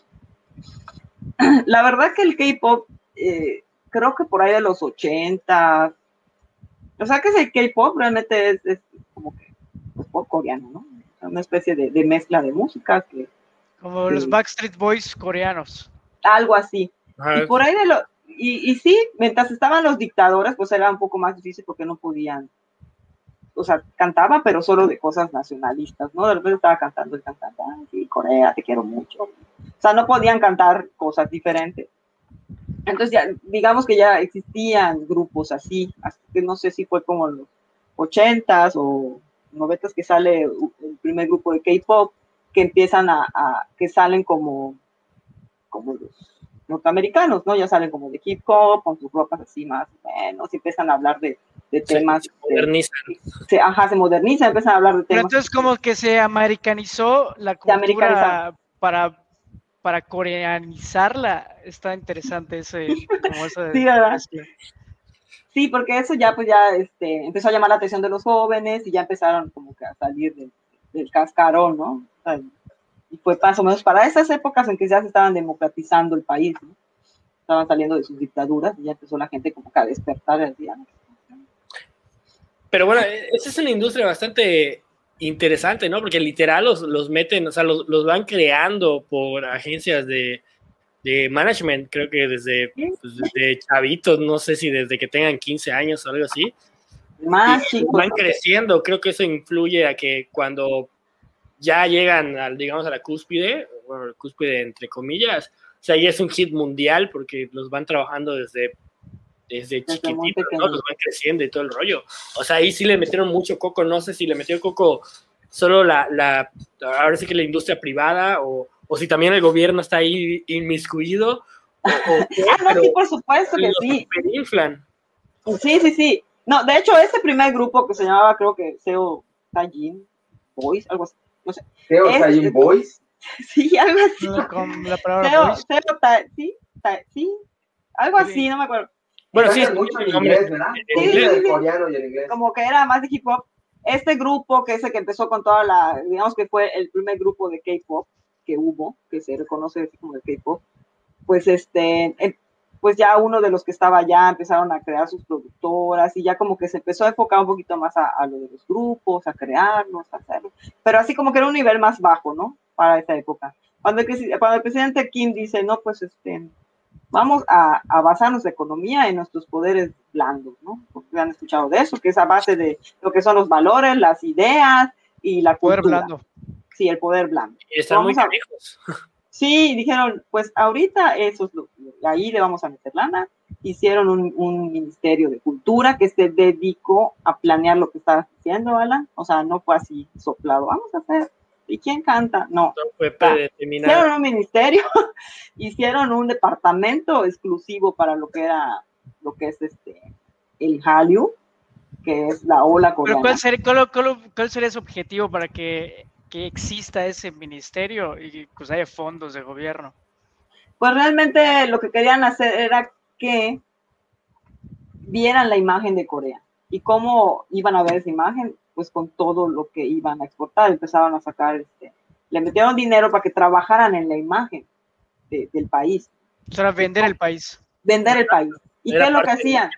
*clears throat* La verdad que el K-pop, eh, creo que por ahí de los 80, o sea que el K-pop realmente es, es, como que pues, pop coreano, ¿no? Una especie de, de mezcla de música que... Como los Backstreet Boys coreanos. Algo así. Y por ahí de lo... Y, y, sí, mientras estaban los dictadores, pues era un poco más difícil porque no podían... O sea, cantaba, pero solo de cosas nacionalistas, ¿no? De repente estaba cantando y cantando, ay, sí, Corea, te quiero mucho. O sea, no podían cantar cosas diferentes. Entonces ya, digamos que ya existían grupos así, que no sé si fue como en los ochentas o noventas que sale el primer grupo de K-pop que empiezan a, a, que salen como, como los norteamericanos, ¿no? Ya salen como de hip hop, con sus ropas así más o menos, y empiezan a hablar de, de temas. Se modernizan. De, se, ajá, se modernizan, empiezan a hablar de temas. Pero entonces como que se americanizó la cultura para para coreanizarla, está interesante ese, como *laughs* sí, ¿verdad? Sí, porque eso ya pues ya este, empezó a llamar la atención de los jóvenes y ya empezaron como que a salir del, del cascarón, ¿no? O sea, y fue más o menos para esas épocas en que ya se estaban democratizando el país, ¿no? Estaban saliendo de sus dictaduras y ya empezó la gente como que a despertar el día. ¿no? Pero bueno, esa es una industria bastante interesante, ¿no? Porque literal los, los meten, o sea, los, los van creando por agencias de, de management, creo que desde, pues, desde chavitos, no sé si desde que tengan 15 años o algo así. Más chicos. Van creciendo, creo que eso influye a que cuando ya llegan, al, digamos, a la cúspide, bueno, cúspide entre comillas, o sea, ya es un hit mundial porque los van trabajando desde desde chiquititos, ¿no? Los van creciendo y todo el rollo. O sea, ahí sí le metieron mucho coco, no sé si le metió coco solo la, la ahora sí que la industria privada o, o si también el gobierno está ahí inmiscuido. O, o *laughs* qué, ah, no, sí, por supuesto que sí. Inflan. Sí, sí, sí. No, de hecho, ese primer grupo que se llamaba, creo que Seo Tajin, Boys, algo así, no sé. Teo Es- Sayin Boys. *laughs* Sí, algo así. Con la palabra. Teo Ta- sí, Ta- sí, algo así, no me acuerdo. Bueno, sí, mucho en inglés, ¿verdad? En inglés. el coreano y el inglés. como que era más de hip hop. Este grupo, que es el que empezó con toda la, digamos que fue el primer grupo de K-pop que hubo, que se reconoce así como el K-pop, pues este, pues ya uno de los que estaba allá empezaron a crear sus productoras y ya como que se empezó a enfocar un poquito más a, a lo de los grupos, a crearlos, a hacerlo, pero así como que era un nivel más bajo, ¿no? Para esa época. Cuando el, cuando el presidente Kim dice, no, pues este, vamos a, a basarnos la economía en nuestros poderes blandos, ¿no? Porque han escuchado de eso, que es a base de lo que son los valores, las ideas y la Poder cultura. blando. Sí, el poder blando. Y están muy Vamos a- canijos. *laughs* Sí, dijeron, pues ahorita eso es lo, ahí le vamos a meter lana. Hicieron un, un ministerio de cultura que se dedicó a planear lo que estabas diciendo, Alan. O sea, no fue así soplado, vamos a hacer. ¿Y quién canta? No, No fue hicieron un ministerio, *laughs* hicieron un departamento exclusivo para lo que era, lo que es este, el Hallyu, que es la ola Pero coreana. ¿cuál sería, cuál, cuál- cuál sería su objetivo para que, que exista ese ministerio y pues haya fondos de gobierno? Pues realmente lo que querían hacer era que vieran la imagen de Corea. ¿Y cómo iban a ver esa imagen? Pues con todo lo que iban a exportar. Empezaron a sacar, este, le metieron dinero para que trabajaran en la imagen de- del país, O sea, vender el país. vender el país. ¿Y Era qué es lo que de- hacían?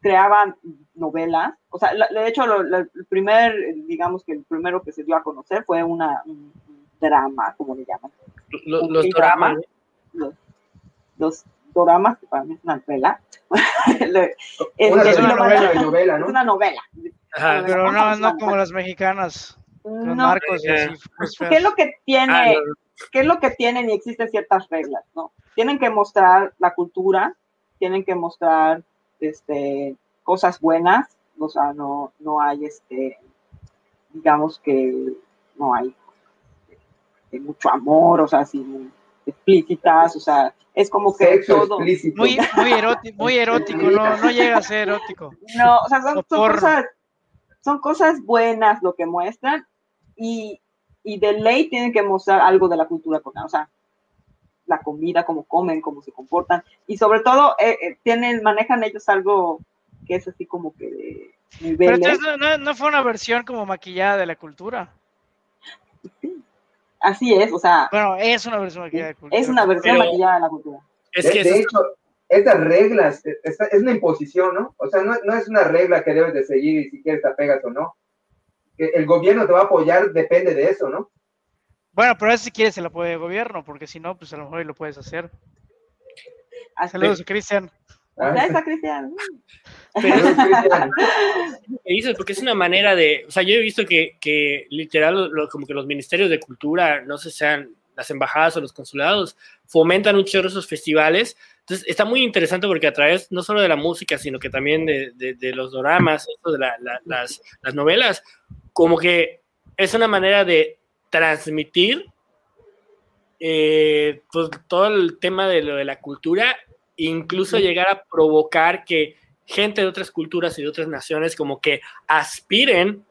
Creaban novelas. O sea, la- de hecho, lo- la- el primer, digamos que el primero que se dio a conocer fue una, un, drama, como le llaman. Lo- los dramas. los, los doramas, que para mí es una novela. *laughs* Es, Una novela, novela, *laughs* es ¿no? una novela. Ajá. Pero no, no como las mexicanas, los No, narcos y así. pues, ¿Qué es lo que tiene? Ah, no, ¿Qué es lo que tienen y existen ciertas reglas, ¿no? Tienen que mostrar la cultura, tienen que mostrar este, cosas buenas, o sea, no, no hay, este, digamos que no hay de mucho amor, o sea, así muy explícitas, o sea, es como que Sexo todo. explícito. Muy, muy, erótico, muy erótico, no, no llega a ser erótico. No, o sea, son, son cosas, son cosas buenas lo que muestran y, y de ley tienen que mostrar algo de la cultura coreana, o sea, la comida, cómo comen, cómo se comportan y sobre todo eh, eh, tienen, manejan ellos algo que es así como que de Pero entonces no, no, fue una versión como maquillada de la cultura. Así es, o sea, Bueno, es una versión maquillada de la cultura. es una versión Pero- maquillada de la cultura. Es de, que de eso- hecho, estas reglas, esta- es una imposición, ¿no? O sea, no, no es una regla que debes de seguir y si quieres te apegas o no. El gobierno te va a apoyar, depende de eso, ¿no? Bueno, pero eso si quieres el apoyo del gobierno, porque si no, pues a lo mejor lo puedes hacer. Así Saludos, Cristian. Ah, Ya está, Cristian. pero Saludos, Cristian. que dices, porque es una manera de, o sea, yo he visto que, que literal, lo- como que los ministerios de cultura, no sé, sean las embajadas o los consulados, fomentan un chorro esos festivales. Entonces, está muy interesante porque a través no solo de la música, sino que también de, de- de los doramas, esto de la- la- las, las novelas, como que es una manera de transmitir eh, pues, todo el tema de lo de la cultura, incluso llegar a provocar que gente de otras culturas y de otras naciones como que aspiren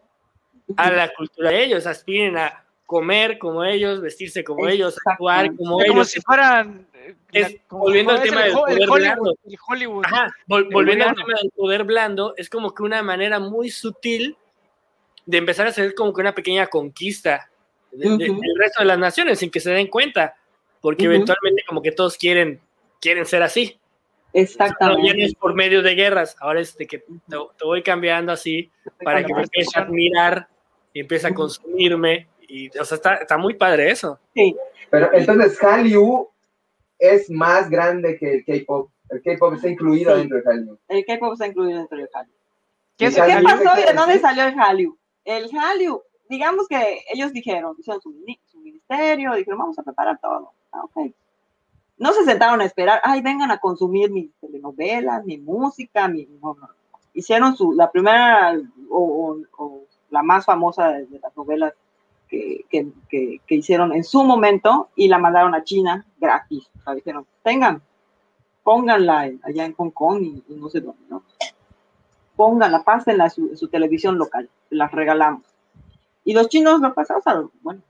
a la cultura de ellos, aspiren a comer como ellos, vestirse como ellos, actuar como Como ellos. si fueran. eh, Es- la- como- volviendo al es tema el del Ho- el poder Hollywood, blando. el Hollywood. Ajá, vol- volviendo al tema del poder blando, es como que una manera muy sutil de empezar a hacer como que una pequeña conquista de- de- Ujú. del resto de las naciones sin que se den cuenta, porque Ujú. eventualmente como que todos quieren, quieren ser así. No Exactamente. es por medio de guerras, ahora es de que te, te voy cambiando así para que me empieces a admirar y empiece a consumirme. Y, o sea, está, está muy padre eso. Sí, Pero entonces Hallyu es más grande que el K-pop. El K-pop está incluido Sí. dentro de Hallyu. el K-pop está incluido dentro del Hallyu. ¿Qué ¿Qué Hallyu- pasó y de dónde salió el Hallyu? El Hallyu, digamos que ellos dijeron, hicieron su, su ministerio, dijeron, vamos a preparar todo. Ah, ok. No se sentaron a esperar, ay, vengan a consumir mis telenovelas, mi música, mi... No, no. Hicieron su, la primera o, o- o la más famosa de, de las novelas que, que, que- que hicieron en su momento y la mandaron a China gratis. O sea, dijeron, tengan, pónganla allá en Hong Kong y, y no sé dónde, ¿no? pónganla, pásenla en su, en su televisión local, las regalamos. Y los chinos lo pasaron, bueno,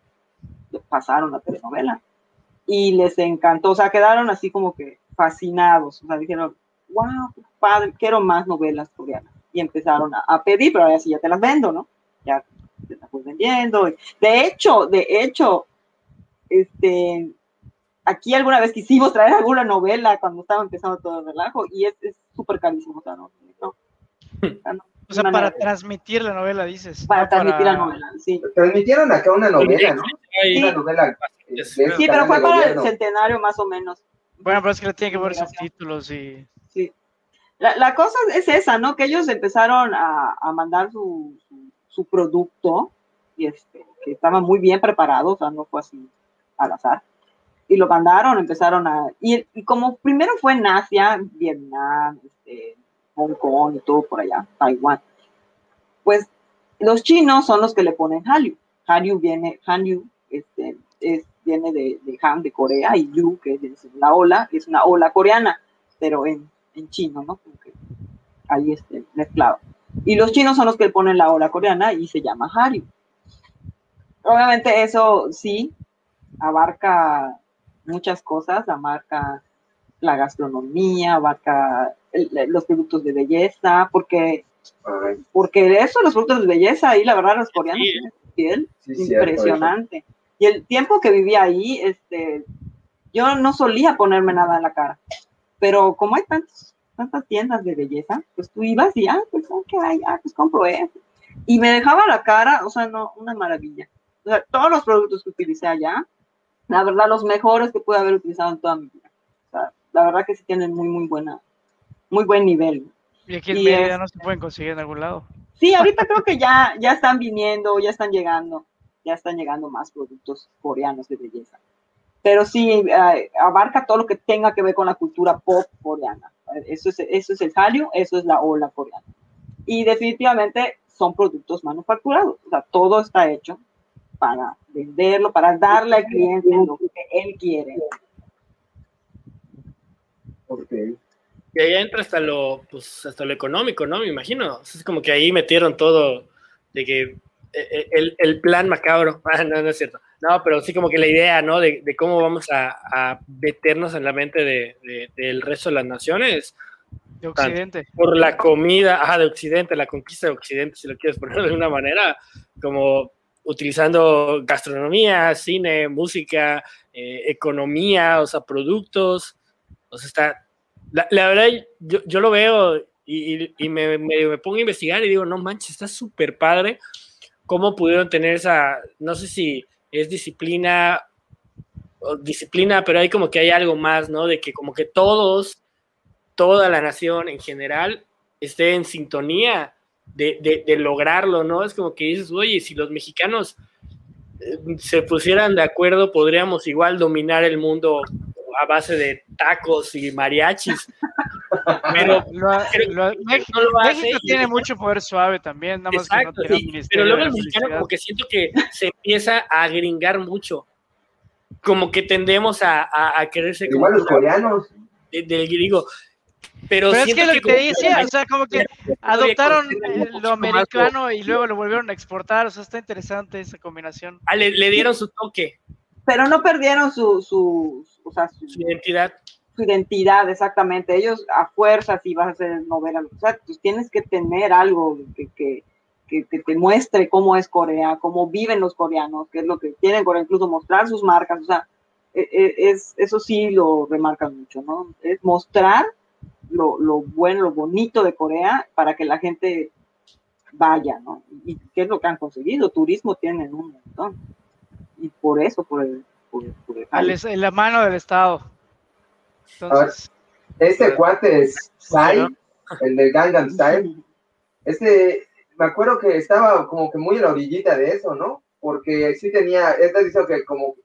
pasaron la telenovela y les encantó, o sea, quedaron así como que fascinados, o sea, dijeron, wow, padre, quiero más novelas coreanas. Y empezaron a, pedir, pero ahora sí ya te las vendo, ¿no? Ya voy vendiendo. De hecho, de hecho, este, aquí alguna vez quisimos traer alguna novela cuando estaba empezando todo el relajo y es súper carísimo, o sea, no, no, O sea, para transmitir la novela, dices. Para transmitir la novela, sí. Transmitieron acá una novela, ¿no? Sí, una novela. sí pero fue para el centenario más o menos. Bueno, pero es que le tienen que ver subtítulos y. Sí. La, la, cosa es esa, ¿no? Que ellos empezaron a, a mandar su, su, producto este, que estaban muy bien preparados, o sea, no fue así al azar. Y lo mandaron, empezaron a. Y, y como primero fue en Asia, Vietnam, este, Hong Kong y todo por allá, Taiwán, pues los chinos son los que le ponen Hallyu. Hallyu viene, Hallyu, este, es viene de, de Han, de Corea, y Yu, que es la ola, es una ola coreana, pero en, en chino, ¿no? Ahí este, mezclado. Y los chinos son los que ponen la ola coreana y se llama Hallyu. Obviamente eso sí abarca muchas cosas, abarca la gastronomía, abarca los productos de belleza, porque, porque eso, los productos de belleza, ahí la verdad los coreanos tienen piel impresionante. Y el tiempo que vivía ahí, este, yo no solía ponerme nada en la cara. Pero como hay tantas, tantas tiendas de belleza, pues tú ibas y, ah, pues, ¿qué hay? Ah, pues compro eso. Y me dejaba la cara, o sea, no, una maravilla. O sea, todos los productos que utilicé allá, la verdad, los mejores que pude haber utilizado en toda mi vida. O sea, la verdad que sí tienen muy, muy buena, muy buen nivel. Y aquí en medio ya no se pueden conseguir en algún lado. Sí, ahorita creo que ya, ya están viniendo, ya están llegando ya están llegando más productos coreanos de belleza. Pero sí, eh, abarca todo lo que tenga que ver con la cultura pop coreana. Eso es, eso es el Hallyu, eso es la ola coreana. Y definitivamente son productos manufacturados. O sea, todo está hecho para venderlo, para darle al cliente lo que él quiere. Okay. Y ahí entra hasta lo, pues, hasta lo económico, ¿no? Me imagino. Es como que ahí metieron todo de que eh, el, el, plan macabro. *laughs* Ah, no, no es cierto. No, pero sí como que la idea, ¿no? De, de cómo vamos a, a, meternos en la mente de, de, del resto de las naciones. De Occidente. Por la comida, ajá, de Occidente, la conquista de Occidente, si lo quieres poner de una manera, como utilizando gastronomía, cine, música, eh, economía, o sea, productos. O sea, está. La, la verdad, yo, yo, lo veo y, y, me, me, me, pongo a investigar y digo, no manches, está súper padre cómo pudieron tener esa, no sé si es disciplina o disciplina, pero hay como que hay algo más, ¿no? De que como que todos, toda la nación en general esté en sintonía de, de, lograrlo, ¿no? Es como que dices, oye, si los mexicanos eh, se pusieran de acuerdo, podríamos igual dominar el mundo a base de tacos y mariachis. Pero, México, tiene mucho poder suave también, nada más Exacto, que no Pero luego el mexicano como que siento que se empieza a gringar mucho. Como que tendemos a, a, a quererse Igual los coreanos. Del griego. Pero, Pero es que lo que, te decía, o sea, como que adoptaron lo americano y luego lo volvieron a exportar, o sea, está interesante esa combinación. Ah, le, le dieron su toque. Pero no perdieron su, su, o sea, su, su identidad su identidad, exactamente. Ellos a fuerza, si vas a hacer novela, o sea, tú tienes que tener algo que, que, que, te muestre cómo es Corea, cómo viven los coreanos, qué es lo que tienen Corea, incluso mostrar sus marcas, o sea, e, e, es, eso sí lo remarcan mucho, ¿no? Es mostrar lo, lo bueno, lo bonito de Corea para que la gente vaya, ¿no? Y qué es lo que han conseguido, turismo tienen un montón. Y por eso, por el... Por, por el en la mano del Estado. Entonces, este cuate es Sai, el de Gangnam Style. Este, me acuerdo que estaba como que muy en la orillita de eso, ¿no? Porque sí tenía, este dice que como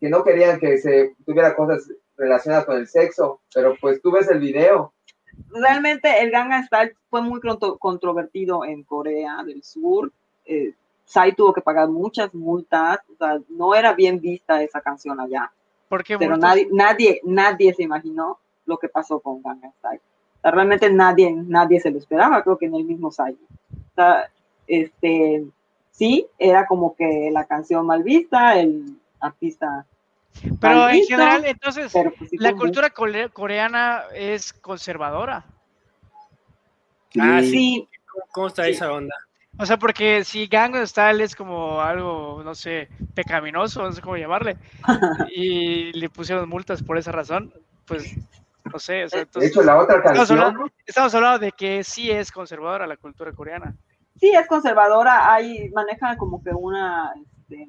que no querían que se tuviera cosas relacionadas con el sexo, pero pues tú ves el video. Realmente el Gangnam Style fue muy controvertido en Corea del Sur. Eh, Sai tuvo que pagar muchas multas, o sea, no era bien vista esa canción allá. Pero nadie, nadie, nadie se imaginó lo que pasó con Gangnam Style. realmente nadie, nadie se lo esperaba, creo que en el mismo Sai. este, sí, era como que la canción mal vista, el artista. Pero en general, entonces, pues, la cultura coreana es conservadora. Ah, sí. ¿Cómo, está esa onda? O sea, porque si Gangnam Style es como algo, no sé, pecaminoso, no sé cómo llamarle, y *laughs* le pusieron multas por esa razón, pues no sé. O sea, de hecho, la otra canción. Estamos hablando, estamos hablando, de que sí es conservadora la cultura coreana. Sí, es conservadora. Hay, manejan como que una. Este,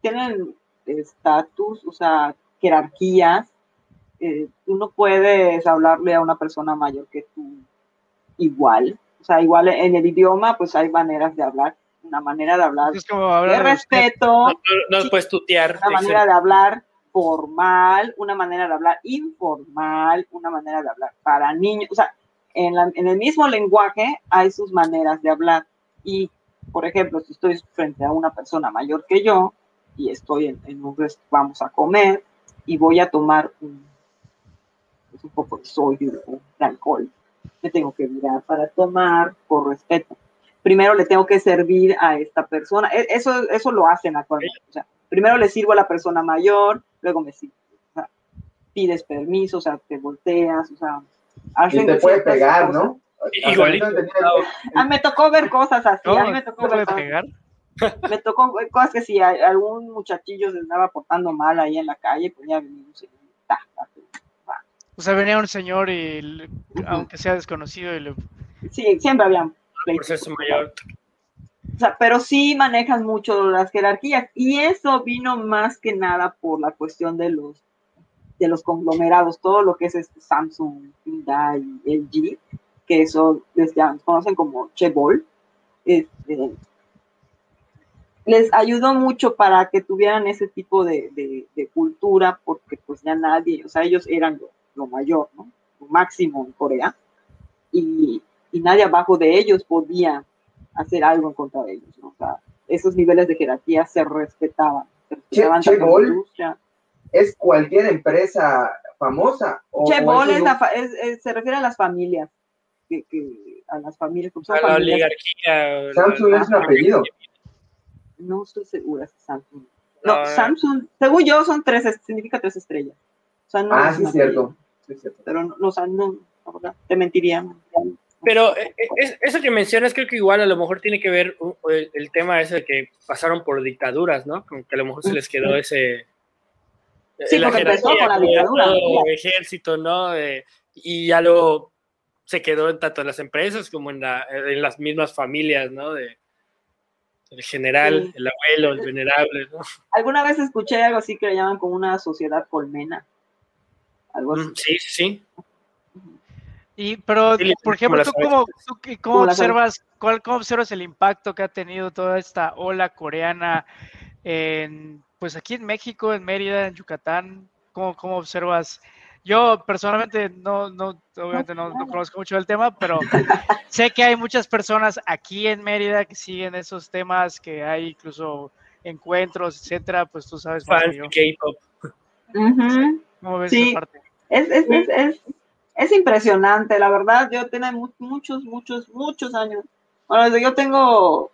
tienen estatus, o sea, jerarquías. Eh, tú no puedes hablarle a una persona mayor que tú igual. O sea, igual en el idioma, pues hay maneras de hablar. Una manera de hablar es como hablar de, respeto. No, puedes tutear. Una manera de hablar formal, una manera de hablar informal, una manera de hablar para niños. O sea, en, en el mismo lenguaje hay sus maneras de hablar. Y, por ejemplo, si estoy frente a una persona mayor que yo y estoy en, en un vamos a comer y voy a tomar un, pues, un poco de sodio o de alcohol me tengo que mirar para tomar por respeto. Primero le tengo que servir a esta persona. E, eso, eso lo hacen actualmente. O sea, primero le sirvo a la persona mayor, luego me sirvo. O sea, pides permiso, o sea, te volteas, o sea. Y te puede pegar, ¿no? Igualito. Ah, me tocó ver cosas así. a mí me tocó ver pegar. Me tocó cosas que si algún muchachillo se andaba portando mal ahí en la calle, pues ya venía un señor. O sea, venía un señor y, aunque sea desconocido, y le... Sí, siempre había proceso mayor. O sea, pero sí manejan mucho las jerarquías y eso vino más que nada por la cuestión de los de los conglomerados, todo lo que es este Samsung, Hyundai, LG, que eso les conocen como Chebol, este, les ayudó mucho para que tuvieran ese tipo de, de, de, cultura, porque pues ya nadie, o sea, ellos eran lo mayor, ¿no? Lo máximo en Corea, y, y, nadie abajo de ellos podía hacer algo en contra de ellos, ¿no? O sea, esos niveles de jerarquía se respetaban. Se respetaban ¿Es cualquier empresa famosa? O, Chebol es se refiere a las familias, que, que a las familias. A la oligarquía. Samsung es un apellido. No estoy segura si Samsung. No, Samsung, según yo, son tres, significa tres estrellas. O sea, no ah, sí, es cierto. Pero no, no, te mentiría. Pero eh, eh, eso que mencionas creo que igual a lo mejor tiene que ver el, tema ese de que pasaron por dictaduras, ¿no? Como que a lo mejor se les quedó ese... Sí, porque empezó con la dictadura. Ejército, ¿no? y ya luego se quedó tanto en las empresas como en, la, en las mismas familias, ¿no? De, el general, el abuelo, el venerable, ¿no? Alguna vez escuché algo así que le llaman como una sociedad colmena. Mm, sí, sí. Y, pero, por ejemplo, ¿tú cómo, cómo observas, cuál, cómo observas el impacto que ha tenido toda esta ola coreana en, pues aquí en México, en Mérida, en Yucatán? ¿Cómo, cómo observas? Yo personalmente no, no, obviamente no, no, conozco mucho el tema, pero *laughs* sé que hay muchas personas aquí en Mérida que siguen esos temas, que hay incluso encuentros, etcétera, pues tú sabes más K-pop. ¿Cómo ves esa parte? Es, es, es, es, impresionante, la verdad. Yo tengo muchos, muchos, muchos años. Bueno, yo tengo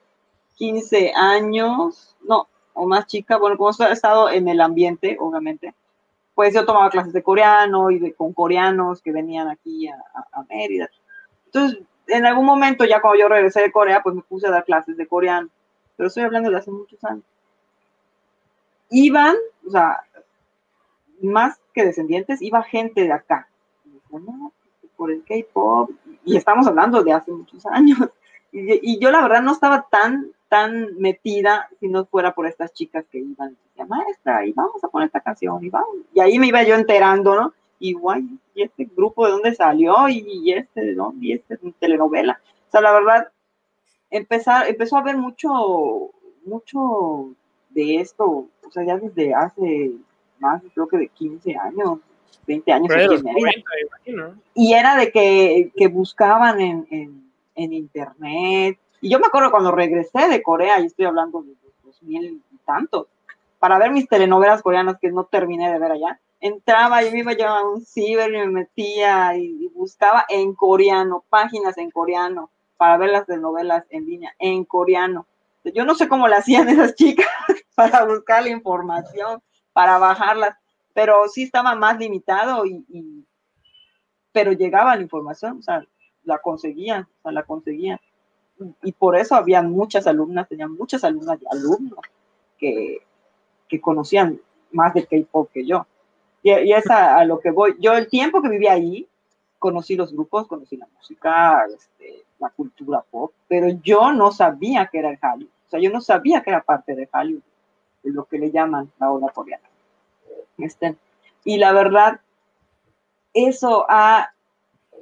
15 años, no, o más chica, bueno, como he estado en el ambiente, obviamente, pues yo tomaba clases de coreano y de, con coreanos que venían aquí a, a, Mérida. Entonces, en algún momento, ya cuando yo regresé de Corea, pues me puse a dar clases de coreano, pero estoy hablando de hace muchos años. Iban, o sea, más que descendientes, iba gente de acá. por el K-pop, y estamos hablando de hace muchos años. *laughs* Y, yo la verdad no estaba tan, tan metida si no fuera por estas chicas que iban, decía, maestra, y vamos a poner esta canción, y vamos. Y ahí me iba yo enterando, ¿no? Y guay, ¿y este grupo de dónde salió? Y, este de dónde, y este telenovela. O sea, la verdad, empezar, empezó a haber mucho, mucho de esto, o sea, ya desde hace más, creo que de 15 años, 20 años. y era de que, que buscaban en, en, en, internet. Y yo me acuerdo cuando regresé de Corea, y estoy hablando de los 2000 y tantos, para ver mis telenovelas coreanas que no terminé de ver allá, entraba y me iba yo a un ciber y me metía y, y buscaba en coreano, páginas en coreano, para ver las telenovelas en línea, en coreano yo no sé cómo le hacían *laughs* esas chicas para buscar la información, para bajarlas, pero sí estaba más limitado y, pero llegaba la información, o sea, la conseguían, o sea, la conseguían. Y por eso había muchas alumnas, tenían muchas alumnas y alumnos que, que conocían más del K-pop que yo. Y, y es a, lo que voy. Yo el tiempo que viví ahí, conocí los grupos, conocí la música, este, la cultura pop, pero yo no sabía que era el Hallyu. O sea, yo no sabía que era parte de Hallyu, de lo que le llaman la ola coreana. Este, y la verdad, eso ha,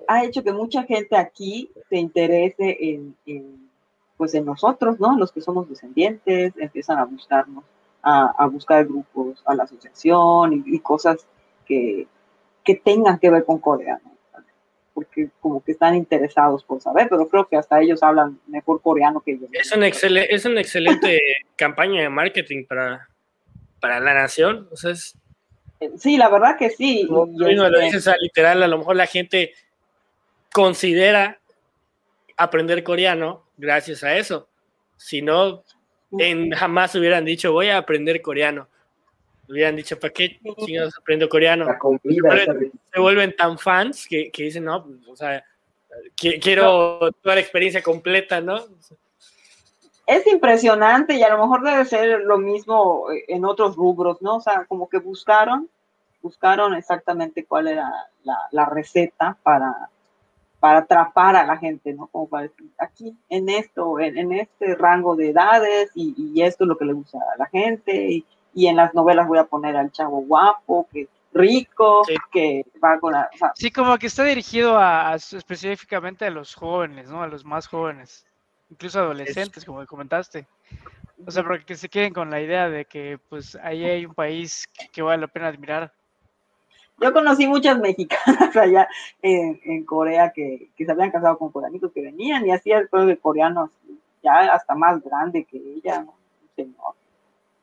ha hecho que mucha gente aquí se interese en, en, pues en nosotros, ¿no? Los que somos descendientes, empiezan a buscarnos a, buscar grupos, a la asociación y, cosas que, que, tengan que ver con Corea, porque como que están interesados por saber, pero creo que hasta ellos hablan mejor coreano que yo. Es, un es una excelente *laughs* campaña de marketing para, para la nación, o sea, Sí, la verdad que sí. lo este dices literal, a lo mejor la gente considera aprender coreano gracias a eso. Si no, en, jamás hubieran dicho, voy a aprender coreano. Hubieran dicho, ¿para qué chingados aprendo coreano? se, vuelven, tan fans que, que dicen, no, pues, o sea, quiero toda la experiencia completa, ¿no? Es impresionante y a lo mejor debe ser lo mismo en otros rubros, ¿no? O sea, como que buscaron, buscaron exactamente cuál era la, la receta para, para atrapar a la gente, ¿no? Como para decir, aquí, en esto, en, este rango de edades, y, esto es lo que le gusta a la gente, y, en las novelas voy a poner al chavo guapo, que rico, que va con la... sí, como que está dirigido a, específicamente a los jóvenes, ¿no? A los más jóvenes, incluso adolescentes, como comentaste. O sea, para que se queden con la idea de que, pues, ahí hay un país que vale la pena admirar. Yo conocí muchas mexicanas *laughs* allá en, Corea que, se habían casado con coreanitos que venían y hacía el de coreanos ya hasta más grande que ella, ¿no? Señor.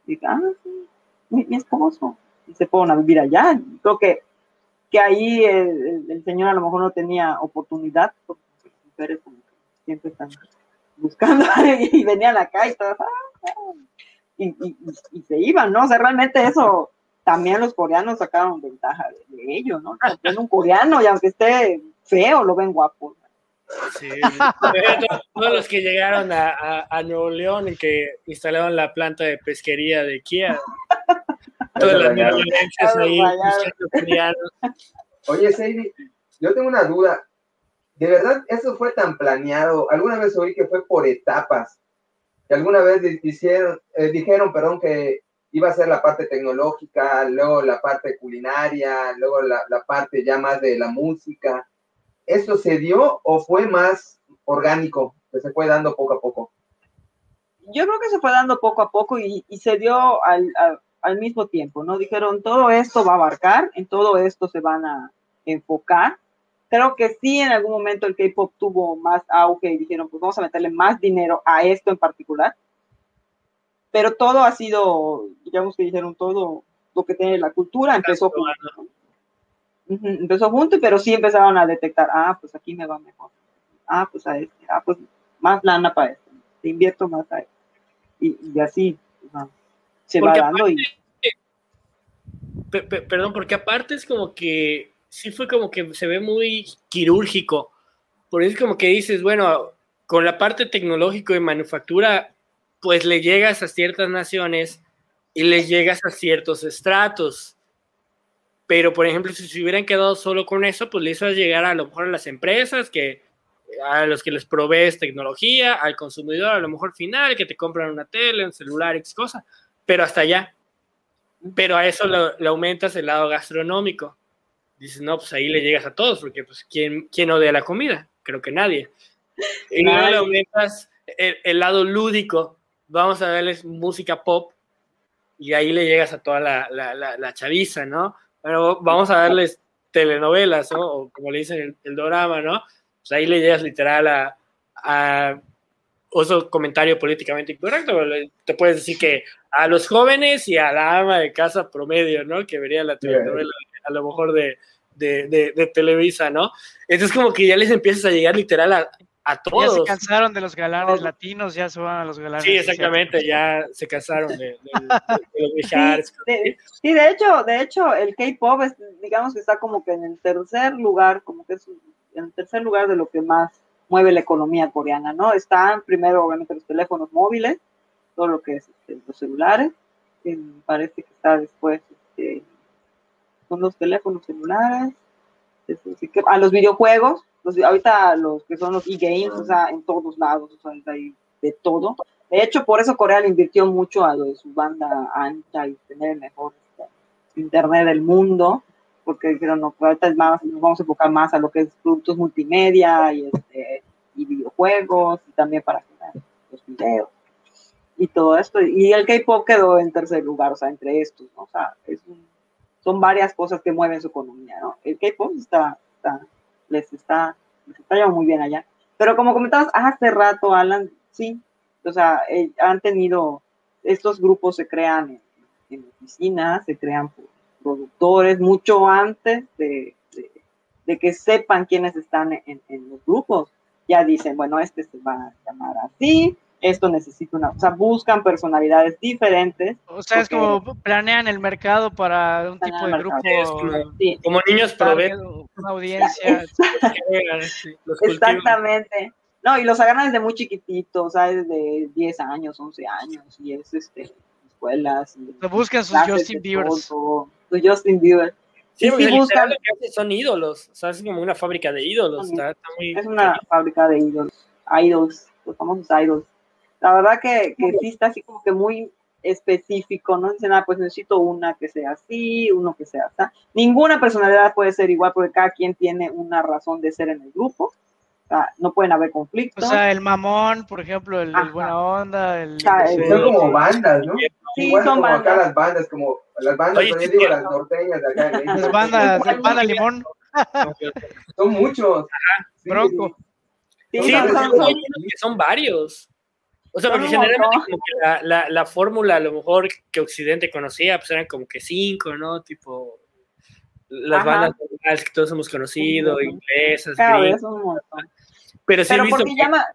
Dice, ah, sí, mi, esposo. Y se fueron a vivir allá. Creo que, que ahí el, señor a lo mejor no tenía oportunidad, porque las mujeres como que siempre están buscando *laughs* y venían acá y todas, ah, ah". y, y, se iban, ¿no? O sea, realmente eso también los coreanos sacaron ventaja de, ello, ¿no? Ven un coreano y aunque esté feo, lo ven guapo. Sí, *laughs* todos los que llegaron a, a, Nuevo León y que instalaron la planta de pesquería de Kia. *laughs* Todas las violencias ahí, Oye, Sadie, yo tengo una duda. ¿De verdad eso fue tan planeado? Alguna vez oí que fue por etapas. Que alguna vez hicieron, eh, dijeron, perdón, que iba a ser la parte tecnológica, luego la parte culinaria, luego la, parte ya más de la música. ¿Eso se dio o fue más orgánico, que se fue dando poco a poco? Yo creo que se fue dando poco a poco y, se dio al, al, mismo tiempo, ¿no? Dijeron, todo esto va a abarcar, en todo esto se van a enfocar. Creo que sí, en algún momento el K-Pop tuvo más auge y dijeron, pues vamos a meterle más dinero a esto en particular pero todo ha sido, digamos que dijeron todo lo que tiene la cultura, empezó junto. Empezó junto, pero sí empezaron a detectar, ah, pues aquí me va mejor. Ah, pues a este, ah, pues más lana para este, te invierto más a este. Y, así se va dando. y... perdón, porque aparte es como que sí fue como que se ve muy quirúrgico. Por eso es como que dices, bueno, con la parte tecnológico y manufactura pues le llegas a ciertas naciones y le llegas a ciertos estratos. Pero, por ejemplo, si se hubieran quedado solo con eso, pues le hizo llegar a lo mejor a las empresas, que, a los que les provees tecnología, al consumidor a lo mejor final, que te compran una tele, un celular, X cosa, pero hasta allá. Pero a eso le, aumentas el lado gastronómico. Dices, no, pues ahí le llegas a todos, porque pues ¿quién, quién odia la comida? Creo que nadie. Y luego le aumentas el lado lúdico, vamos a darles música pop y ahí le llegas a toda la, la, la, chaviza, ¿no? Pero vamos a darles telenovelas, ¿no? O como le dicen el, el drama, ¿no? Pues ahí le llegas literal a, a otro comentario políticamente incorrecto. Te puedes decir que a los jóvenes y a la ama de casa promedio, ¿no? Que vería la telenovela a lo mejor de, de, de, Televisa, ¿no? Entonces como que ya les empiezas a llegar literal a a todos. Ya se cansaron de los galanes latinos, ya se van a los galanes. Sí, exactamente, ya se cansaron de, *laughs* los sí, sí, de hecho, de hecho, el K-pop digamos que está como que en el tercer lugar, como que es en el tercer lugar de lo que más mueve la economía coreana, ¿no? Están primero, obviamente, los teléfonos móviles, todo lo que es este, los celulares, parece que está después, este, son los teléfonos celulares, a los videojuegos, ahorita los que son los e-games, o sea, en todos lados, o sea, hay de todo. De hecho, por eso Corea le invirtió mucho a lo de su banda ancha y tener el mejor internet del mundo, porque dijeron, no, pues ahorita es más, nos vamos a enfocar más a lo que es productos multimedia y, este, y videojuegos, y también para crear los videos y todo esto. Y el K-pop quedó en tercer lugar, o sea, entre estos, ¿no? O sea, es son varias cosas que mueven su economía, ¿no? El K-pop está, está les está, les está llevando muy bien allá. Pero como comentabas hace rato, Alan, sí, o sea, eh, han tenido, estos grupos se crean en, oficinas, se crean por productores mucho antes de, de, que sepan quiénes están en, en, los grupos. Ya dicen, bueno, este se va a llamar así, esto necesita una, o sea, buscan personalidades diferentes. O sea, es como planean el mercado para un tipo de grupo. Como, niños para ver una audiencia. *laughs* Exactamente. No, y los agarran desde muy chiquititos, o sea, desde 10 años, 11 años, y es este, escuelas. Y buscan sus Justin Bieber. Su Justin Bieber. Sí, porque buscan... son ídolos, o sea, es como una fábrica de ídolos. es una fábrica de ídolos, idols, los famosos idols. La verdad que, que sí está así como que muy específico, no dice nada, pues necesito una que sea así, uno que sea así. Ninguna personalidad puede ser igual porque cada quien tiene una razón de ser en el grupo. O sea, no pueden haber conflictos. O sea, el mamón, por ejemplo, el, buena onda, el... son como bandas, ¿no? Sí, son como bandas. acá las bandas, como las bandas, yo digo las norteñas de acá. Las bandas, el banda limón. *laughs* son muchos. Bronco. Sí, son, son varios. O sea, porque generalmente como que la, la, la, fórmula a lo mejor que Occidente conocía, pues eran como que cinco, ¿no? Tipo las bandas que todos hemos conocido, inglesas, Pero sí he visto que... llama...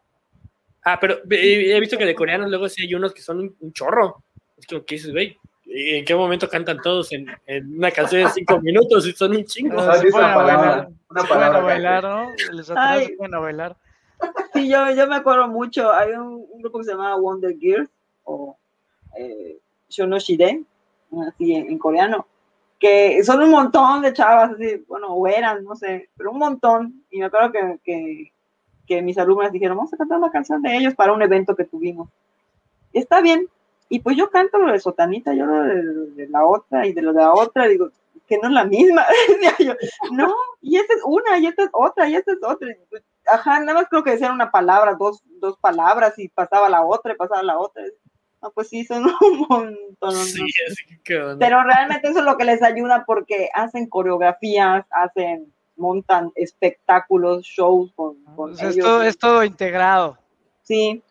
Ah, pero he visto que de coreanos luego sí hay unos que son un, chorro. Es como que dices, güey, ¿en qué momento cantan todos en, en, una canción de cinco minutos y son un chingo? Se pueden bailar, ¿no? Les atrás se pueden bailar. Sí, yo, yo me acuerdo mucho. Hay un, grupo que se llama Wonder Gears o eh, Shonoshiden, así en, coreano, que son un montón de chavas, así, bueno, o eran, no sé, pero un montón. Y me acuerdo que, que, que mis alumnas dijeron, vamos a cantar una canción de ellos para un evento que tuvimos. Está bien. Y pues yo canto lo de Sotanita, yo lo de, la otra y de lo de la otra, digo, que no es la misma. *laughs* no, y esta es una, y esta es otra, y esta es otra. Pues, ajá, nada más creo que decían una palabra, dos, dos palabras y pasaba la otra y pasaba la otra. No, pues sí, son *laughs* un montón. Sí, Pero realmente eso es lo que les ayuda porque hacen coreografías, hacen, montan espectáculos, shows con, con ellos. Es todo, es todo integrado. Sí.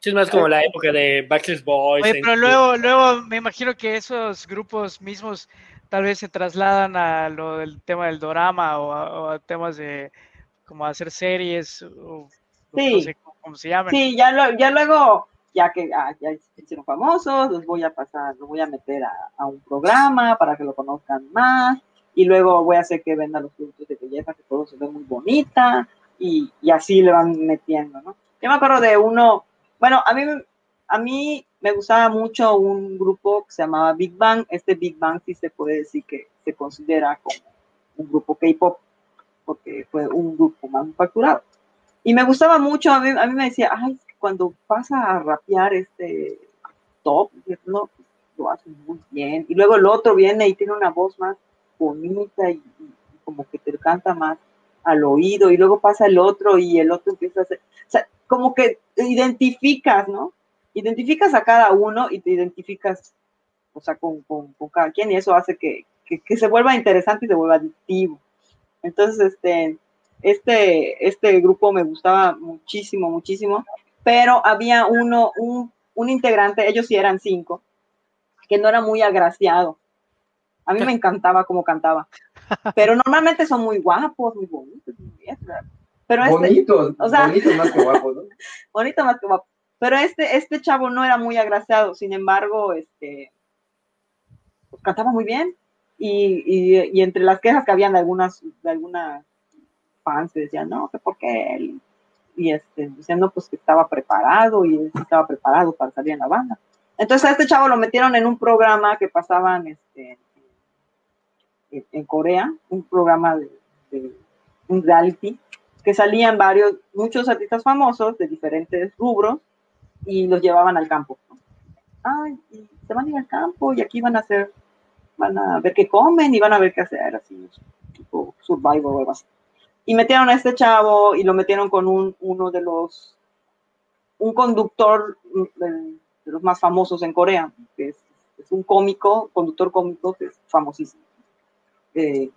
Sí, es más como la época de Backstreet Boys. Oye, pero luego, luego me imagino que esos grupos mismos tal vez se trasladan a lo del tema del dorama o a temas de como hacer series, o, sí. no sé cómo se llaman. Sí, ya, ya luego, ya que ah, ya hicieron famosos, los voy a pasar, los voy a meter a, un programa para que lo conozcan más, y luego voy a hacer que vendan los productos de belleza, que todo se ve muy bonita, y, y así le van metiendo, ¿no? Yo me acuerdo de uno, bueno, a mí, a mí me gustaba mucho un grupo que se llamaba Big Bang. Este Big Bang sí se puede decir que se considera como un grupo K-pop porque fue un grupo manufacturado. Y me gustaba mucho, a mí, a mí me decía, ay, cuando pasa a rapear este top, no, lo hace muy bien. Y luego el otro viene y tiene una voz más bonita y, como que te canta más al oído. Y luego pasa el otro y el otro empieza a hacer, o sea, como que identificas, ¿no? Identificas a cada uno y te identificas, o sea, con, con, con cada quien y eso hace que, que, que se vuelva interesante y se vuelva adictivo. Entonces, este, este, este grupo me gustaba muchísimo, muchísimo, pero había uno, un, un integrante, ellos sí eran cinco, que no era muy agraciado. A mí me *laughs* encantaba cómo cantaba. Pero normalmente son muy guapos, muy bonitos, Pero este, bonitos, o sea, bonitos más que guapos, ¿no? *laughs* bonito más que guapo. Pero este, este chavo no era muy agraciado, sin embargo, este, pues, cantaba muy bien. Y, entre las quejas que habían de algunas, de algunas fans, decían, no, que por qué él. Y este, diciendo pues que estaba preparado y estaba preparado para salir en la banda. Entonces a este chavo lo metieron en un programa que pasaban este, en, Corea, un programa de, de, un reality, que salían varios, muchos artistas famosos de diferentes rubros y los llevaban al campo. Ay, y se van a ir al campo y aquí van a hacer, van a ver qué comen y van a ver qué hacer, así, tipo survival o algo así. Y metieron a este chavo y lo metieron con un, uno de los, un conductor de, los más famosos en Corea, que es, es, un cómico, conductor cómico que es famosísimo. Eh,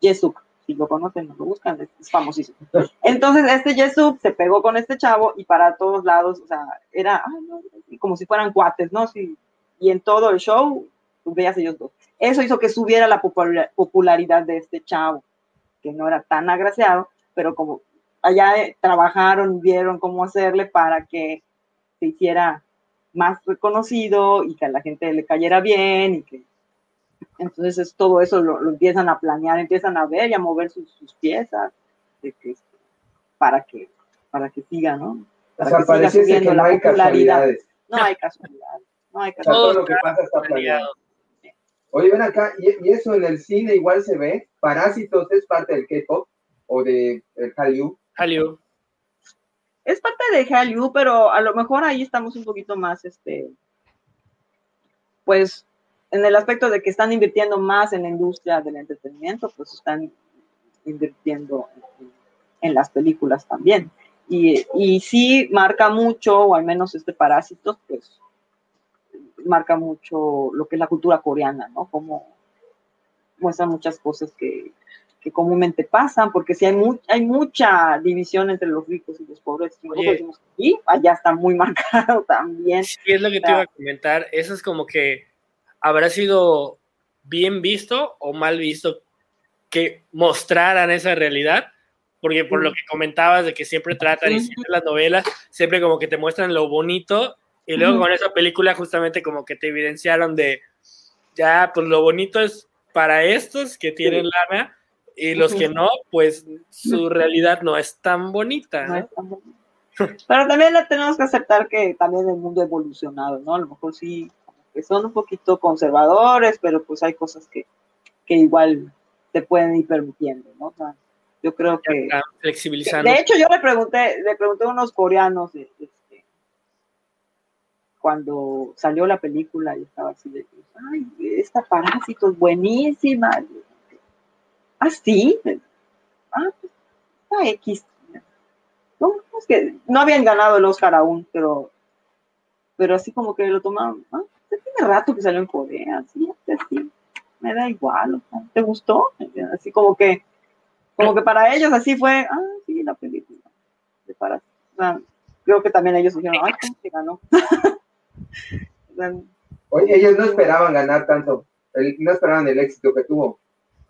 Jesuk, si lo conocen, lo buscan, es, famosísimo. Entonces, este Jesús se pegó con este chavo y para todos lados, o sea, era como si fueran cuates, ¿no? Sí, y en todo el show, veías ellos dos. Eso hizo que subiera la popularidad de este chavo, que no era tan agraciado, pero como allá eh, trabajaron, vieron cómo hacerle para que se hiciera más reconocido y que a la gente le cayera bien y que entonces es, todo eso lo, empiezan a planear, empiezan a ver y a mover sus, piezas de que, para que para que siga, ¿no? Para o sea, que siga que no hay casualidades. No hay casualidades. No hay casualidades. todo lo que pasa está planeado. Oye, ven acá, ¿y, eso en el cine igual se ve? ¿Parásitos es parte del K-pop o de el Hallyu? Hallyu. Es parte de Hallyu, pero a lo mejor ahí estamos un poquito más, este, pues en el aspecto de que están invirtiendo más en la industria del entretenimiento, pues están invirtiendo en, las películas también. Y, y, sí marca mucho, o al menos este Parásitos, pues marca mucho lo que es la cultura coreana, ¿no? Como muestra muchas cosas que, que comúnmente pasan, porque sí hay, hay mucha división entre los ricos y los pobres. Y allá está muy marcado *laughs* también. Sí, es lo que te iba a comentar. Eso es como que habrá sido bien visto o mal visto que mostraran esa realidad, porque por lo que comentabas de que siempre tratan y siempre las novelas, siempre como que te muestran lo bonito y luego con esa película justamente como que te evidenciaron de, ya, pues lo bonito es para estos que tienen lana y los que no, pues su realidad no es tan bonita. Pero también la tenemos que aceptar que también el mundo ha evolucionado, ¿no? A lo mejor sí que son un poquito conservadores, pero pues hay cosas que, que igual te pueden ir permitiendo, ¿no? O sea, yo creo que... Flexibilizando. De hecho, yo le pregunté, le pregunté a unos coreanos este, cuando salió la película y estaba así de, ay, esta parásito es buenísima. Ah, sí. Ah, pues, está X. No, es que no habían ganado el Oscar aún, pero, pero así como que lo tomaron, ¿ah? tiene rato que salió en Corea, sí, sí, me da igual, ¿te gustó? Así como que, como que para ellos así fue, ah, sí, la película. Para, creo que también ellos dijeron, ay, ¿cómo se ganó? *laughs* Oye, ellos no esperaban ganar tanto, no esperaban el éxito que tuvo.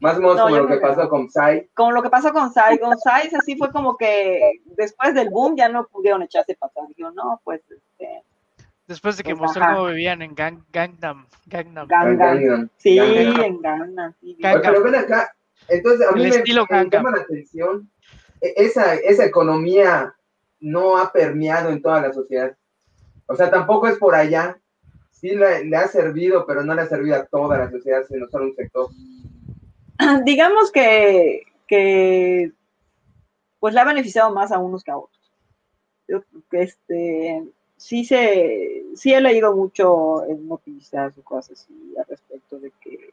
Más o menos como lo que pasó con Psy. Como lo que pasó con Psy. Con Psy así fue como que después del boom ya no pudieron echarse para atrás. No, pues este, Después de que pues, mostró cómo vivían en Gang, Gangnam. Gangnam. Gangnam. Sí, en Gangnam. Sí, Pero ven acá, entonces a mí me, me, llama la atención, e, esa, esa economía no ha permeado en toda la sociedad. O sea, tampoco es por allá. Sí le, ha servido, pero no le ha servido a toda la sociedad, sino solo un sector. *clears throat* Digamos que, que pues le ha beneficiado más a unos que a otros. Este, sí se, sí he leído mucho en noticias o cosas así al respecto de que,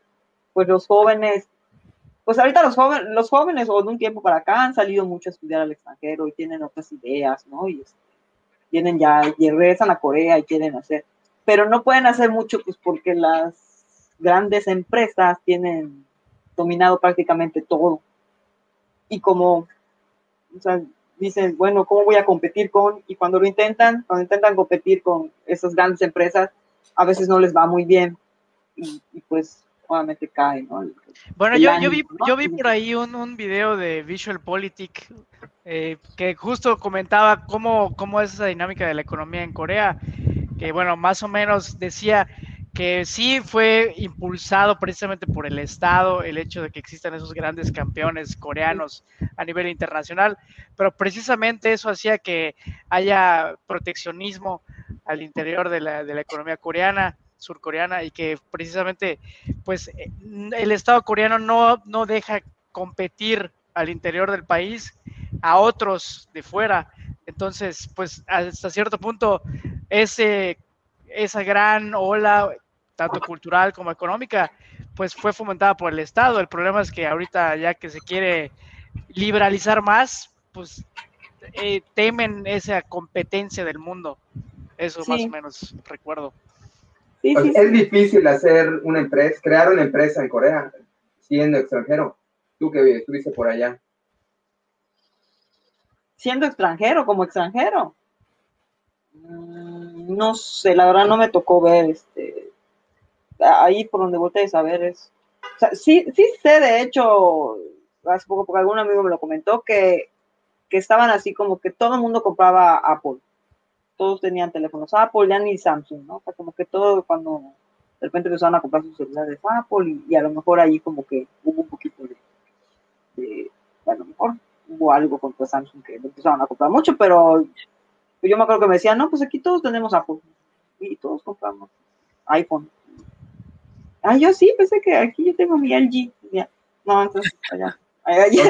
pues los jóvenes, pues ahorita los jóvenes, los jóvenes o de un tiempo para acá han salido mucho a estudiar al extranjero y tienen otras ideas, ¿no? Y este, tienen ya, y regresan a Corea y quieren hacer, pero no pueden hacer mucho pues porque las grandes empresas tienen dominado prácticamente todo. Y como, o sea, dicen, bueno, ¿cómo voy a competir con? Y cuando lo intentan, cuando intentan competir con esas grandes empresas, a veces no les va muy bien. Y, pues obviamente cae, ¿no? bueno, yo, yo, vi, yo vi por ahí un, un video de Visual Politic eh, que justo comentaba cómo, cómo es esa dinámica de la economía en Corea, que bueno, más o menos decía que sí fue impulsado precisamente por el Estado el hecho de que existan esos grandes campeones coreanos a nivel internacional, pero precisamente eso hacía que haya proteccionismo al interior de la, de la economía coreana, surcoreana, y que precisamente pues el Estado coreano no, no deja competir al interior del país a otros de fuera. Entonces, pues hasta cierto punto, ese, esa gran ola, tanto cultural como económica, pues fue fomentada por el Estado. El problema es que ahorita ya que se quiere liberalizar más, pues eh, temen esa competencia del mundo. Eso más o menos recuerdo. Pues, es difícil hacer una empresa, crear una empresa en Corea siendo extranjero. Tú que estuviste por allá. Siendo extranjero, como extranjero. Mm, no sé, la verdad no me tocó ver este ahí por donde voltees a ver es. O sea, sí, sí sé, de hecho, hace poco, porque algún amigo me lo comentó, que, que estaban así como que todo el mundo compraba Apple todos tenían teléfonos Apple, ya ni Samsung, ¿no? O sea, como que todo cuando de repente empezaron a comprar sus celulares Apple y, a lo mejor ahí como que hubo un poquito de, a lo mejor hubo algo contra Samsung que empezaron a comprar mucho, pero yo me acuerdo que me decían, no, pues aquí todos tenemos Apple y todos compramos iPhone. Ah, yo sí, pensé que aquí yo tengo mi LG. No, entonces allá.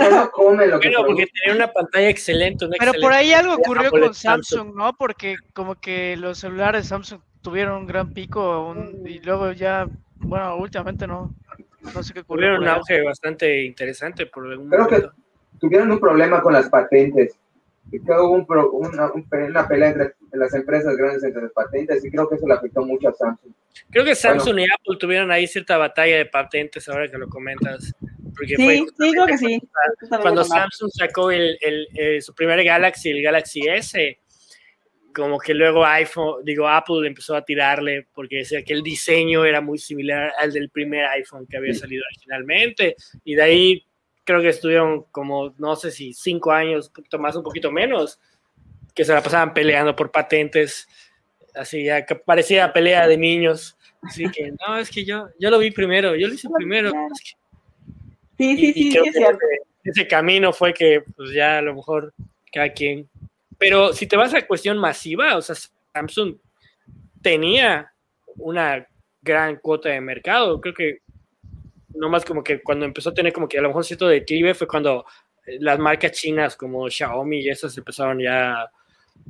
No come lo que porque tenía una pantalla excelente. Pero por ahí algo ocurrió con Samsung, ¿no? Porque como que los celulares Samsung tuvieron un gran pico y luego ya, bueno, últimamente no. No sé qué ocurrió. Tuvieron un auge bastante interesante por algún Creo que tuvieron un problema con las patentes. Creo hubo un una, una, pelea entre las empresas grandes entre las patentes y creo que eso le afectó mucho a Samsung. Creo que Samsung y Apple tuvieron ahí cierta batalla de patentes ahora que lo comentas sí, sí, creo que sí. Cuando Samsung sacó el, el, su primer Galaxy, el Galaxy S, como que luego iPhone, digo, Apple empezó a tirarle porque decía que el diseño era muy similar al del primer iPhone que había salido originalmente. Y de ahí creo que estuvieron como, no sé si cinco años, un poquito más, un poquito menos, que se la pasaban peleando por patentes. Así ya que parecía pelea de niños. Así que, *laughs* no, es que yo, yo lo vi primero, yo lo hice primero. Sí, sí, sí, Ese camino fue que, pues ya a lo mejor cada quien. Pero si te vas a cuestión masiva, o sea, Samsung tenía una gran cuota de mercado. Creo que nomás como que cuando empezó a tener como que a lo mejor cierto declive fue cuando eh, las marcas chinas como Xiaomi y esas empezaron ya.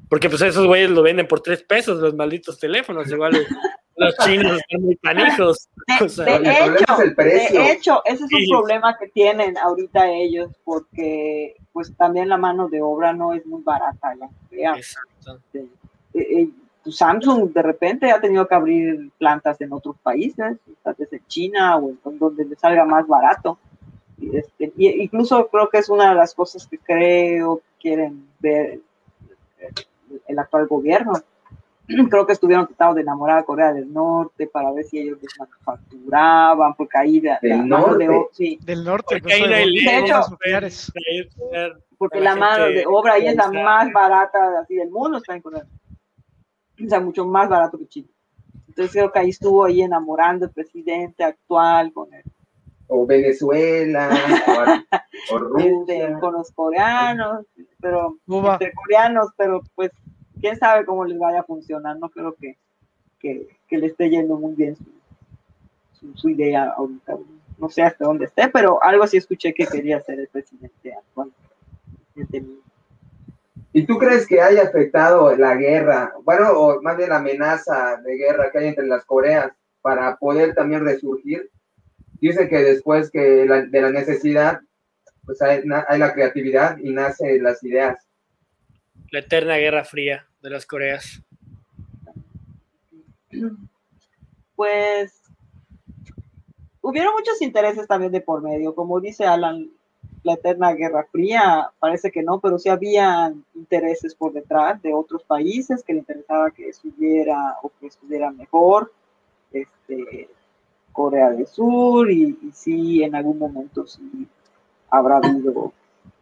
Porque pues esos güeyes lo venden por tres pesos los malditos teléfonos. Igual *laughs* los chinos están muy panijos. De, hecho, ese es un problema que tienen ahorita ellos, porque pues también la mano de obra no es muy barata. Exacto. Eh, eh, pues, Samsung de repente ha tenido que abrir plantas en otros países, plantas en China o en donde le salga más barato. Este, incluso creo que es una de las cosas que creo quieren ver el actual gobierno *clears throat* creo que estuvieron tratando de enamorar a Corea del Norte para ver si ellos les manufacturaban, porque ahí de, del norte, de, sí. del norte, porque, de hecho, porque la mano de obra ahí es la más barata así del mundo, está en Corea. O sea, mucho más barato que Chile. Entonces creo que ahí estuvo ahí enamorando el presidente actual con él. O Venezuela, o, *laughs* o este, Rusia. con los coreanos, pero entre coreanos, pero pues quién sabe cómo les vaya a funcionar. No creo que, que, le esté yendo muy bien su, idea ahorita. No sé hasta dónde esté, pero algo así escuché que quería ser el presidente actual. ¿Y tú crees que haya afectado la guerra, bueno, o más bien la amenaza de guerra que hay entre las Coreas para poder también resurgir? Dicen que después que de la necesidad, pues hay, hay la creatividad y nacen las ideas. La eterna guerra fría de las Coreas? Pues hubieron muchos intereses también de por medio, como dice Alan, la eterna guerra fría, parece que no, pero sí había intereses por detrás de otros países que le interesaba que estuviera o que estuviera mejor. Este, Corea del Sur y, sí, en algún momento sí habrá habido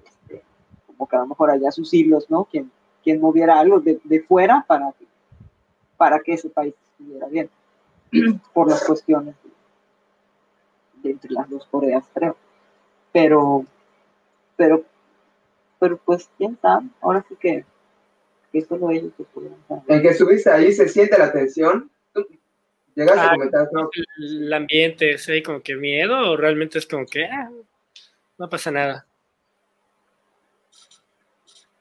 este, como que a lo mejor allá sus hilos, ¿no? Quien, quien moviera algo de, de fuera para para que ese país estuviera bien, *clears throat* por las cuestiones de, entre las dos Coreas, creo. Pero, pero, pero pues, quién sabe, ahora sí que, que solo ellos que pudieron El que estuviste ahí se siente la tensión Llegaste a ah, comentar, El ambiente, ¿sí? Como que miedo o realmente es como que ah, no pasa nada.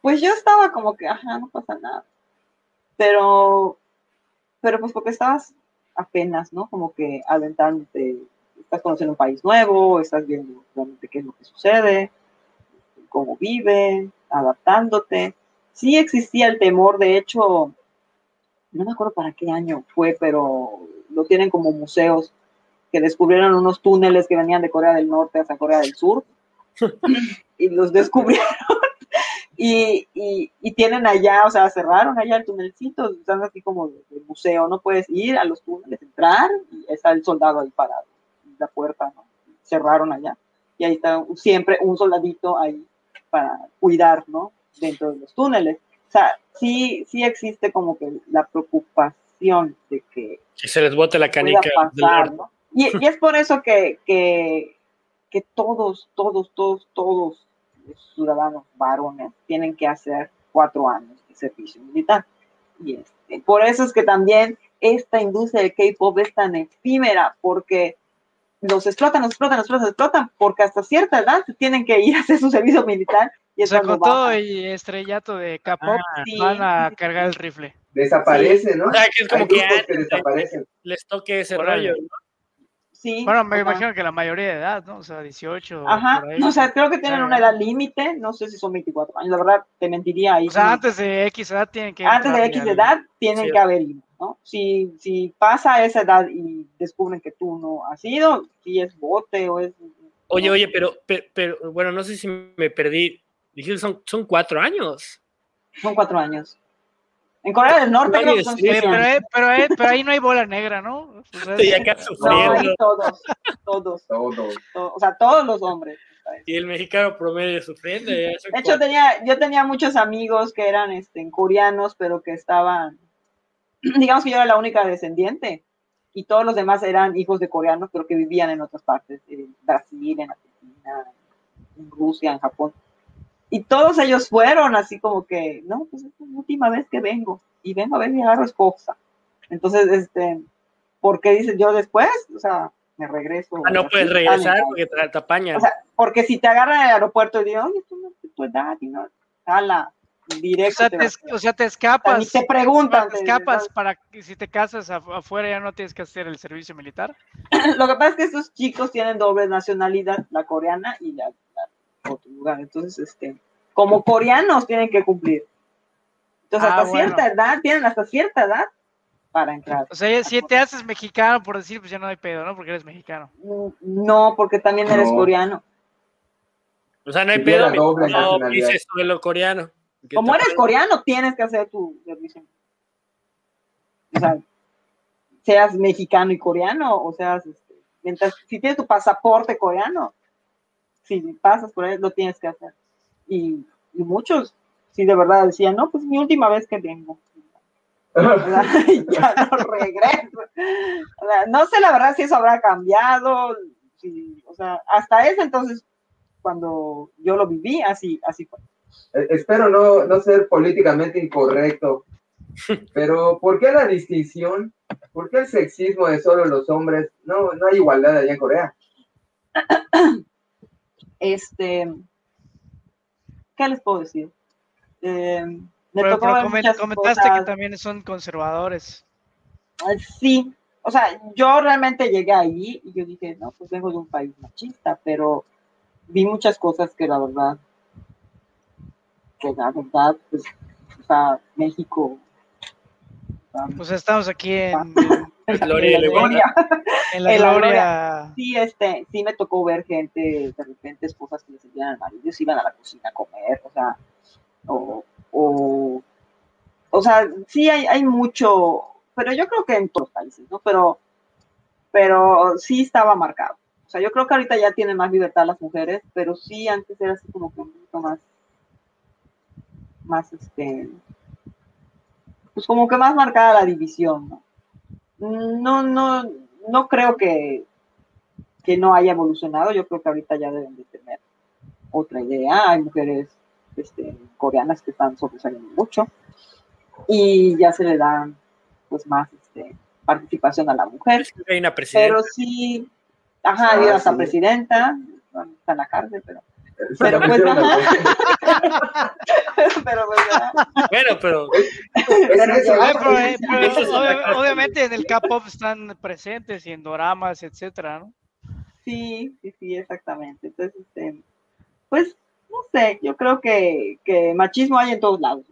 Pues yo estaba como que, ajá, no pasa nada. Pero, pero pues porque estabas apenas, ¿no? Como que aventándote, estás conociendo un país nuevo, estás viendo realmente qué es lo que sucede, cómo vive, adaptándote. Sí existía el temor, de hecho, no me acuerdo para qué año fue, pero lo tienen como museos, que descubrieron unos túneles que venían de Corea del Norte hasta Corea del Sur, *laughs* y los descubrieron. *laughs* Y, y, tienen allá, o sea, cerraron allá el tunelcito, están así como de, museo, no puedes ir a los túneles, entrar, y está el soldado ahí parado, la puerta, ¿no? cerraron allá, y ahí está siempre un soldadito ahí para cuidar, ¿no? Dentro de los túneles. O sea, sí, sí existe como que la preocupación de que y se les bote la canica. y, es por eso que, que, todos, todos, todos, todos los ciudadanos varones tienen que hacer cuatro años de servicio militar. Y este, por eso es que también esta industria del K-pop es tan efímera, porque los explotan, los explotan, los explotan, los explotan, porque hasta cierta edad tienen que ir a hacer su servicio militar. Y o sea, con todo y estrellato de K-pop ah, van a cargar el rifle desaparece, ¿no? O sea, que es como que, desaparecen. Les toque ese rollo, ¿no? Sí. Bueno, me imagino que la mayoría de edad, ¿no? O sea, 18. Ajá, o sea, creo que tienen una edad límite, no sé si son 24 años, la verdad te mentiría ahí. O sea, antes de X edad tienen que. Antes de X edad tienen que haber ido, ¿no? Si, si pasa esa edad y descubren que tú no has ido, si es bote o es. Oye, oye, pero, pero, bueno, no sé si me perdí. Dije, son, son cuatro años. Son cuatro años. En Corea del Norte creo que son pero, pero, pero, ahí no hay bola negra, ¿no? Estoy acá sufriendo. No, todos, todos, todos, o sea, todos los hombres. Y el mexicano promedio sufriendo. De hecho, tenía, yo tenía muchos amigos que eran este, coreanos, pero que estaban, *clears throat* digamos que yo era la única descendiente, y todos los demás eran hijos de coreanos, pero que vivían en otras partes, en Brasil, en Argentina, en Rusia, en Japón. Y todos ellos fueron así como que, no, pues es la última vez que vengo y vengo a ver mi agarro esposa. Entonces, este, ¿por qué dices yo después? O sea, me regreso. Ah, no puedes regresar porque te, apañan. O sea, porque si te agarran en el aeropuerto y digo, oye, tú no es tu edad y no, jala, directo. O sea, te, o sea, te escapas. Y te preguntan. Te escapas para que si te casas afuera ya no tienes que hacer el servicio militar. *clears throat* Lo que pasa es que estos chicos tienen doble nacionalidad, la coreana y la otro lugar. Entonces, este, como coreanos tienen que cumplir. Entonces, ah, hasta cierta edad, tienen hasta cierta edad para entrar. O sea, si te haces mexicano, por decir, pues ya no hay pedo, ¿no? Porque eres mexicano. Mm, no, porque también eres coreano. O sea, no hay pedo, no dices de lo coreano. Como eres coreano, tienes que hacer tu servicio. O sea, seas mexicano y coreano, o seas, este, mientras, si tienes tu pasaporte coreano, si pasas por ahí, lo tienes que hacer. Y, muchos, sí, de verdad decían, no, pues mi última vez que vengo. *laughs* *laughs* ya no regreso. no sé la verdad si eso habrá cambiado. o sea, hasta ese entonces, cuando yo lo viví, así, así fue. Eh, espero no, no ser políticamente incorrecto, *laughs* pero ¿por qué la distinción? ¿Por qué el sexismo de solo los hombres? No, no hay igualdad allá en Corea. *coughs* Este, ¿qué les puedo decir? Eh, me pero, comentaste que también son conservadores. Sí, o sea, yo realmente llegué ahí y yo dije, no, pues vengo de un país machista, pero vi muchas cosas que la verdad, que la verdad, pues, o sea, México. pues estamos aquí en, *laughs* Gloria, en la gloria. En la, gloria. Sí, este, sí me tocó ver gente, de repente esposas que les envían al marido, ellos iban a la cocina a comer, o sea, o, o, o sea, sí hay, hay mucho, pero yo creo que en todos los países, ¿no? Pero, pero sí estaba marcado. O sea, yo creo que ahorita ya tienen más libertad las mujeres, pero sí antes era así como que un poquito más, más este, pues como que más marcada la división, ¿no? No, no, no creo que, que no haya evolucionado, yo creo que ahorita ya deben de tener otra idea, hay mujeres este, coreanas que están sobresaliendo mucho y ya se le da pues más este, participación a la mujer. Pero sí, ajá, ah, hasta presidenta, está en la cárcel, pero *laughs* pero pues pero pues bueno pero, obviamente en el K-pop están presentes y en doramas etcétera ¿no? sí sí sí exactamente. Entonces este, pues no sé yo creo que, que machismo hay en todos lados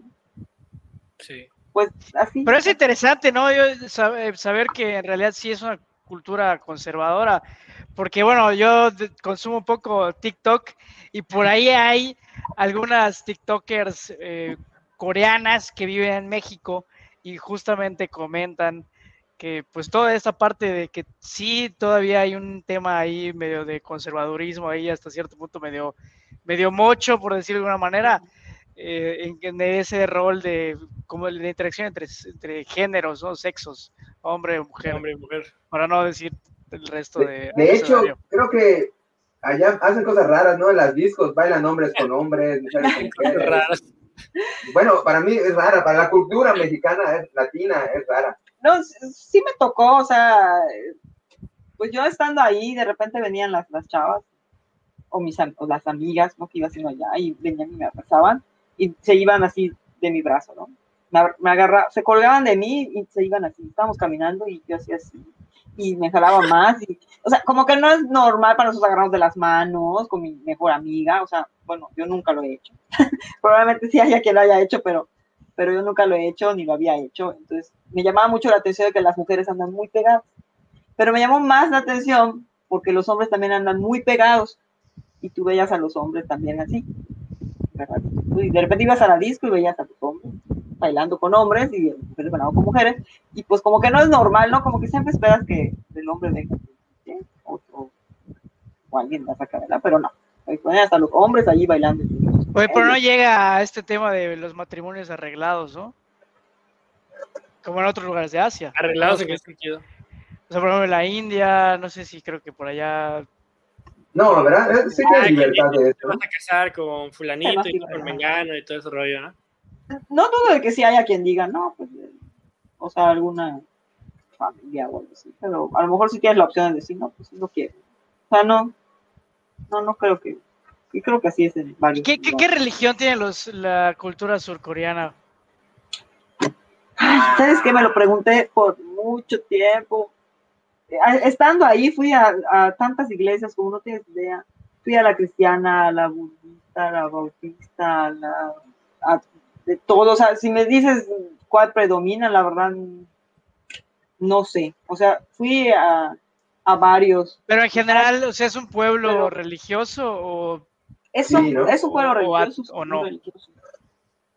sí. Pues así. Pero es interesante no yo saber que en realidad sí es una cultura conservadora porque bueno, yo consumo un poco TikTok y por ahí hay algunas TikTokers eh, coreanas que viven en México y justamente comentan que pues toda esa parte de que sí todavía hay un tema ahí medio de conservadurismo ahí hasta cierto punto medio medio mocho por decirlo de alguna manera eh, en, ese rol de como la interacción entre, entre géneros no sexos hombre mujer. Hombre mujer. Para no decir el resto de... De, hecho, creo que allá hacen cosas raras, ¿no? En las discos bailan hombres con hombres, *laughs* mujeres con mujeres. Bueno, para mí es rara, para la cultura mexicana, es, latina, es rara. No, sí me tocó, o sea, pues yo estando ahí, de repente venían las, las chavas o, mis, o las amigas, ¿no? Que iba haciendo allá y venían y me abrazaban y se iban así de mi brazo, ¿no? Me, me agarraban, se colgaban de mí y se iban así, estábamos caminando y yo hacía así, y me jalaba más. Y, o sea, como que no es normal para nosotros agarrarnos de las manos con mi mejor amiga. O sea, bueno, yo nunca lo he hecho. *laughs* Probablemente sí haya quien lo haya hecho, pero, pero yo nunca lo he hecho ni lo había hecho. Entonces, me llamaba mucho la atención de que las mujeres andan muy pegadas. Pero me llamó más la atención porque los hombres también andan muy pegados. Y tú veías a los hombres también así. Y de repente ibas a la disco y veías a los hombres bailando con hombres y mujeres bailando con mujeres, y pues como que no es normal, ¿no? Como que siempre esperas que el hombre venga o, o, alguien la saca, ¿verdad? Pero no, hasta los hombres allí bailando. Oye, pero no llega a este tema de los matrimonios arreglados, ¿no? Como en otros lugares de Asia. ¿Arreglados en qué sentido? O sea, por ejemplo, en la India, no sé si creo que por allá no, ¿verdad? Sí que hay libertad de Te vas a casar con fulanito y con mengano y todo ese rollo, ¿no? No todo de que sí haya quien diga, no, pues, o sea, alguna familia o algo así, pero a lo mejor sí tienes la opción de decir, no, pues no quiero. O sea, no, no, no creo que, y creo que así es en varios. ¿Qué, qué, religión tiene los, la cultura surcoreana? ¿Sabes qué? Me lo pregunté por mucho tiempo. Estando ahí fui a, a tantas iglesias como no tienes idea. Fui a la cristiana, a la budista, a la bautista, a la a de todo. O sea, si me dices cuál predomina, la verdad, no sé. O sea, fui a, a varios. Pero en general, o sea, ¿es un pueblo religioso o...? Es un, es un pueblo religioso. O, no.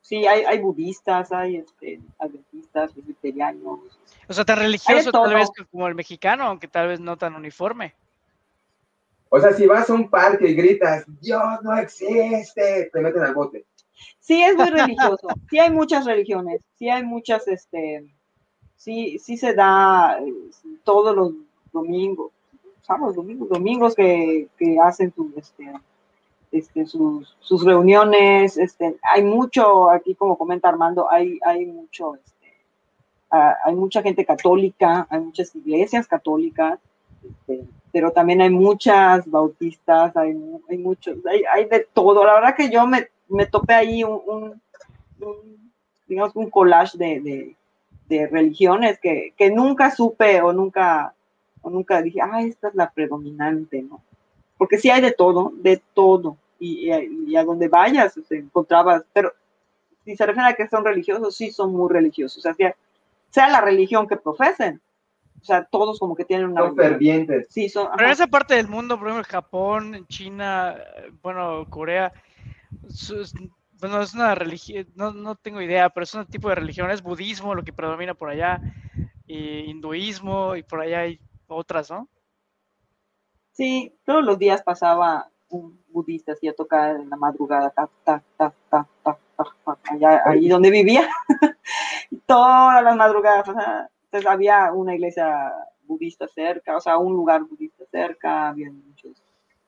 Sí, hay, hay budistas, hay este, adventistas, presbiterianos. O sea, tan religioso tal vez como el mexicano, aunque tal vez no tan uniforme. O sea, si vas a un parque y gritas, Dios no existe, te meten al bote. Sí, es muy religioso. Sí hay muchas religiones, sí hay muchas, este, sí, sí se da eh, todos los domingos, sábados, domingos, domingos que, hacen su, este, este, sus, sus, reuniones, este, hay mucho, aquí como comenta Armando, hay, hay mucho, este, hay mucha gente católica, hay muchas iglesias católicas, este, pero también hay muchas bautistas, hay, hay muchos, hay, hay de todo. La verdad que yo me me topé ahí un, digamos, un collage de, religiones que, nunca supe o nunca, o nunca dije, ah, esta es la predominante, ¿no? Porque sí hay de todo, de todo, y, a donde vayas se encontrabas, pero si se refiere a que son religiosos, sí son muy religiosos, o sea, sea la religión que profesen, o sea, todos como que tienen una... Son fervientes. Sí, son... Pero en esa parte del mundo, por ejemplo, Japón, China, bueno, Corea, bueno, es una religión, no, no, tengo idea, pero es un tipo de religión, es budismo lo que predomina por allá, y hinduismo, y por allá hay otras, ¿no? Sí, todos los días pasaba un budista así a tocar en la madrugada, ta, ta, ta, ta, ta, allá, ahí donde vivía, *laughs* todas las madrugadas, entonces había una iglesia budista cerca, o sea, un lugar budista cerca, había muchos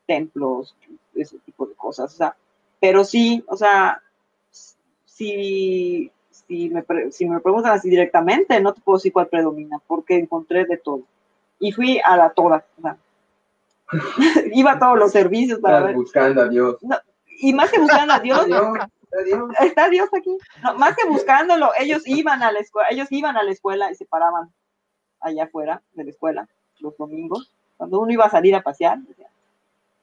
templos, ese tipo de cosas, o sea, pero sí, o sea, si, si, me, si me preguntan así directamente, no te puedo decir cuál predomina, porque encontré de todo. Y fui a la toda, o sea, *laughs* iba a todos los servicios para ver. buscando a Dios. y más que buscando a Dios, *laughs* ¿Está Dios? aquí. más que buscándolo, ellos iban a la escuela, ellos iban a la escuela y se paraban allá afuera de la escuela los domingos. Cuando uno iba a salir a pasear,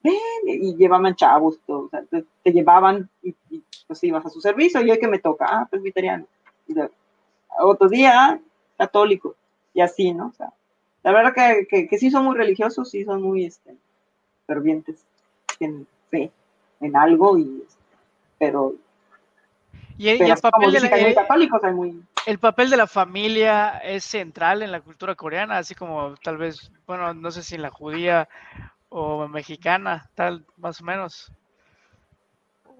ven, y llevaban chavos, te, llevaban y, pues ibas a su servicio, y hoy que me toca, ah, presbiteriano. Otro día, católico, y así, ¿no? O sea, la verdad que, que, sí son muy religiosos, sí son muy este, fervientes, tienen fe en algo, y, pero y, el, papel de la, el papel de la familia es central en la cultura coreana, así como tal vez, bueno, no sé si en la judía o mexicana, tal, más o menos,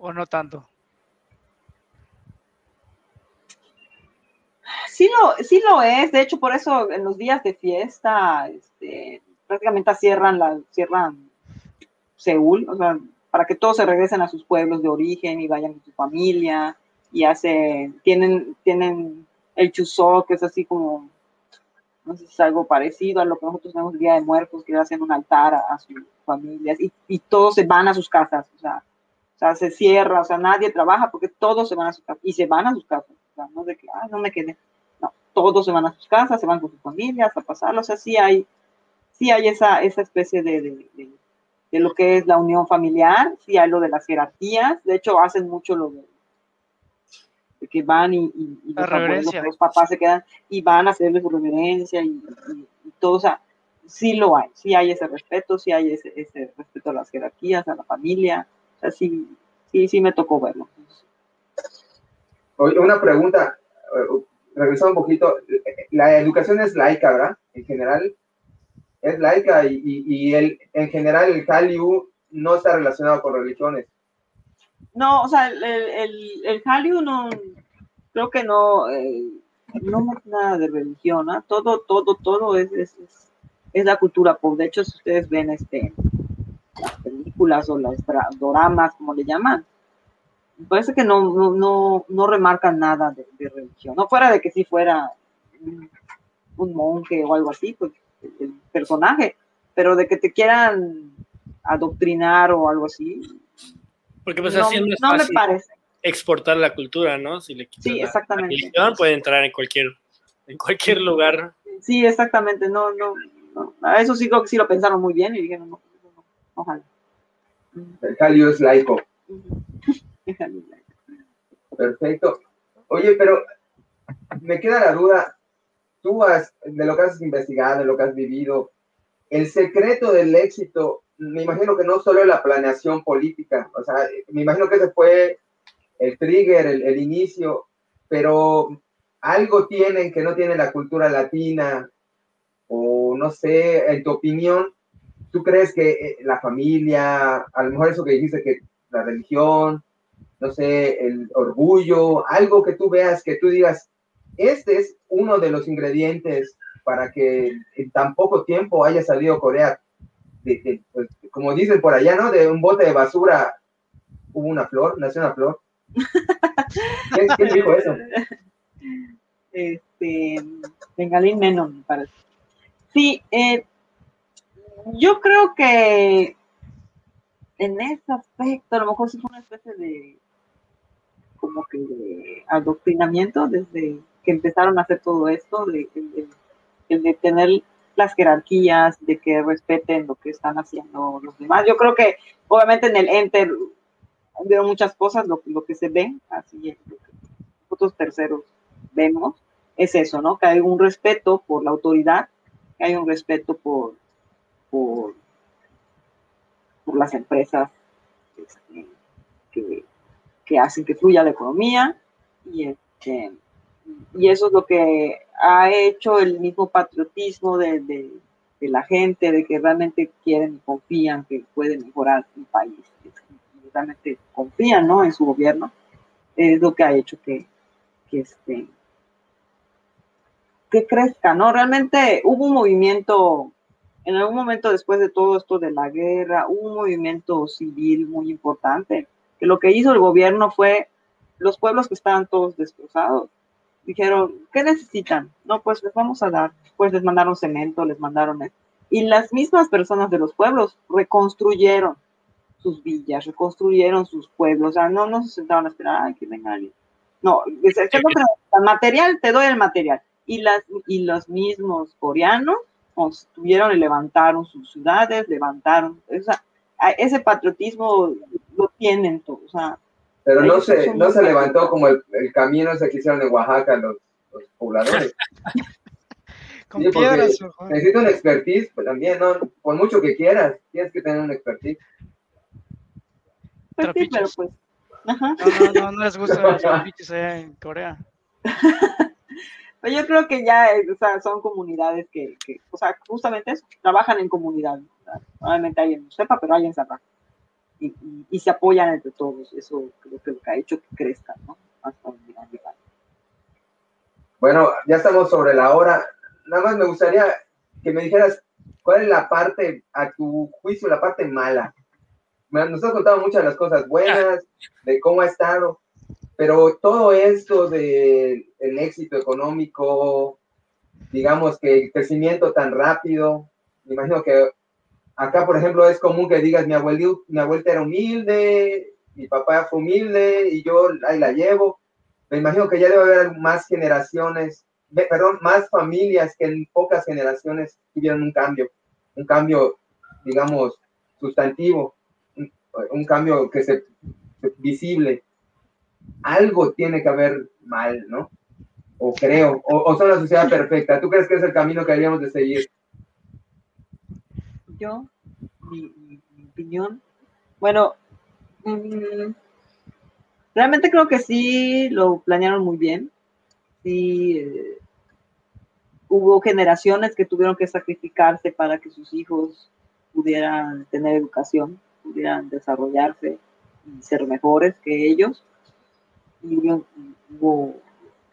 o no tanto. Sí lo, sí lo es, de hecho por eso en los días de fiesta, este, prácticamente cierran la, cierran Seúl, o sea, para que todos se regresen a sus pueblos de origen y vayan con su familia y hacen, tienen, tienen el chusó, que es así como, no sé si es algo parecido a lo que nosotros tenemos el Día de Muertos, que hacen un altar a, sus familias y, y, todos se van a sus casas, o sea, sea, se cierra, o sea, nadie trabaja porque todos se van a sus casas y se van a sus casas, o sea, no de que, ah, no me quedé, no, todos se van a sus casas, se van con sus familias a pasarlo, o sea, sí hay, sí hay esa, esa especie de, de, de, de lo que es la unión familiar, sí hay lo de las jerarquías, de hecho hacen mucho lo de que van y, los, papás se quedan y van a hacerle su reverencia y, todo, o sea, sí lo hay, sí hay ese respeto, sí hay ese, ese, respeto a las jerarquías, a la familia, sea, sí, sí, me tocó verlo. Una pregunta, eh, regresando un poquito, la educación es laica, ¿verdad? En general, es laica y, y, el, en general el Hallyu no está relacionado con religiones. No, o sea, el, el, el Hallyu no, creo que no, eh, no es nada de religión, ¿no? Todo, todo, todo es, es, es, la cultura pop. De hecho, si ustedes ven este, películas o los dramas, como le llaman, parece que no, no, no, no remarcan nada de, religión. No fuera de que si fuera un, monje o algo así, pues el personaje, pero de que te quieran adoctrinar o algo así, porque pues así no, me parece. exportar la cultura, ¿no? Si le sí, exactamente. puede entrar en cualquier, en cualquier lugar. Sí, exactamente. No, no, no. A eso sí creo que sí lo pensaron muy bien y dijeron, no, no, ojalá. El Jalio *laughs* es laico. Perfecto. Oye, pero me queda la duda, tú has, de lo que has investigado, de lo que has vivido, el secreto del éxito me imagino que no solo la planeación política, o sea, me imagino que ese fue el trigger, el, inicio, pero algo tienen que no tiene la cultura latina, o no sé, en tu opinión, ¿tú crees que eh, la familia, a lo mejor eso que dijiste, que la religión, no sé, el orgullo, algo que tú veas, que tú digas, este es uno de los ingredientes para que en tan poco tiempo haya salido Corea pues, como dicen por allá, ¿no? De un bote de basura hubo una flor, nació una flor. *laughs* ¿Qué, dijo eso? Este, Bengalín Menon, me parece. Sí, eh, yo creo que en ese aspecto, a lo mejor sí fue una especie de como que de adoctrinamiento desde que empezaron a hacer todo esto, de, de tener las jerarquías, de que respeten lo que están haciendo los demás. Yo creo que obviamente en el Enter veo muchas cosas, lo, lo que se ve, así es, que nosotros terceros vemos, es eso, ¿no? Que hay un respeto por la autoridad, que hay un respeto por, por, por las empresas este, que, que, hacen que fluya la economía y, este, y eso es lo que ha hecho el mismo patriotismo de, la gente, de que realmente quieren y confían que puede mejorar el país, y realmente confían ¿no? en su gobierno, es lo que ha hecho que, que, este, que crezca, ¿no? Realmente hubo un movimiento, en algún momento después de todo esto de la guerra, hubo un movimiento civil muy importante, que lo que hizo el gobierno fue los pueblos que estaban todos destrozados, dijeron, ¿qué necesitan? No, pues les vamos a dar. Pues les mandaron cemento, les mandaron esto. Y las mismas personas de los pueblos reconstruyeron sus villas, reconstruyeron sus pueblos. O sea, no, no se sentaron a esperar a que venga alguien. No, el material, te doy el material. Y, las, y los mismos coreanos construyeron y levantaron sus ciudades, levantaron. O sea, ese patriotismo lo tienen todos. O sea, pero no se, no se levantó como el, el, camino ese que hicieron en Oaxaca los, los pobladores. *laughs* Con piedras, necesito un expertise, pues también, ¿no? Por mucho que quieras, tienes que tener un expertise. Pues sí, pero pues. Ajá. No, no, no, les gustan los *laughs* trapiches allá en Corea. *laughs* Yo creo que ya o sea, son comunidades que, que, o sea, justamente eso, trabajan en comunidad. Probablemente alguien no sepa, pero alguien sabrá y, se apoyan entre todos. Eso creo que lo que ha hecho que crezcan, ¿no? Bueno, ya estamos sobre la hora. Nada más me gustaría que me dijeras cuál es la parte, a tu juicio, la parte mala. Nos has contado muchas de las cosas buenas, de cómo ha estado, pero todo esto del el éxito económico, digamos que el crecimiento tan rápido, me imagino que Acá, por ejemplo, es común que digas, mi, abuelito, mi abuelita era humilde, mi papá fue humilde y yo ahí la llevo. Me imagino que ya debe haber más generaciones, perdón, más familias que en pocas generaciones tuvieron un cambio, un cambio, digamos, sustantivo, un, cambio que se visible. Algo tiene que haber mal, ¿no? O creo, o, son la sociedad perfecta. ¿Tú crees que es el camino que deberíamos de seguir? yo, mi, opinión. Bueno, mm, realmente creo que sí lo planearon muy bien. Sí, eh, hubo generaciones que tuvieron que sacrificarse para que sus hijos pudieran tener educación, pudieran desarrollarse y ser mejores que ellos.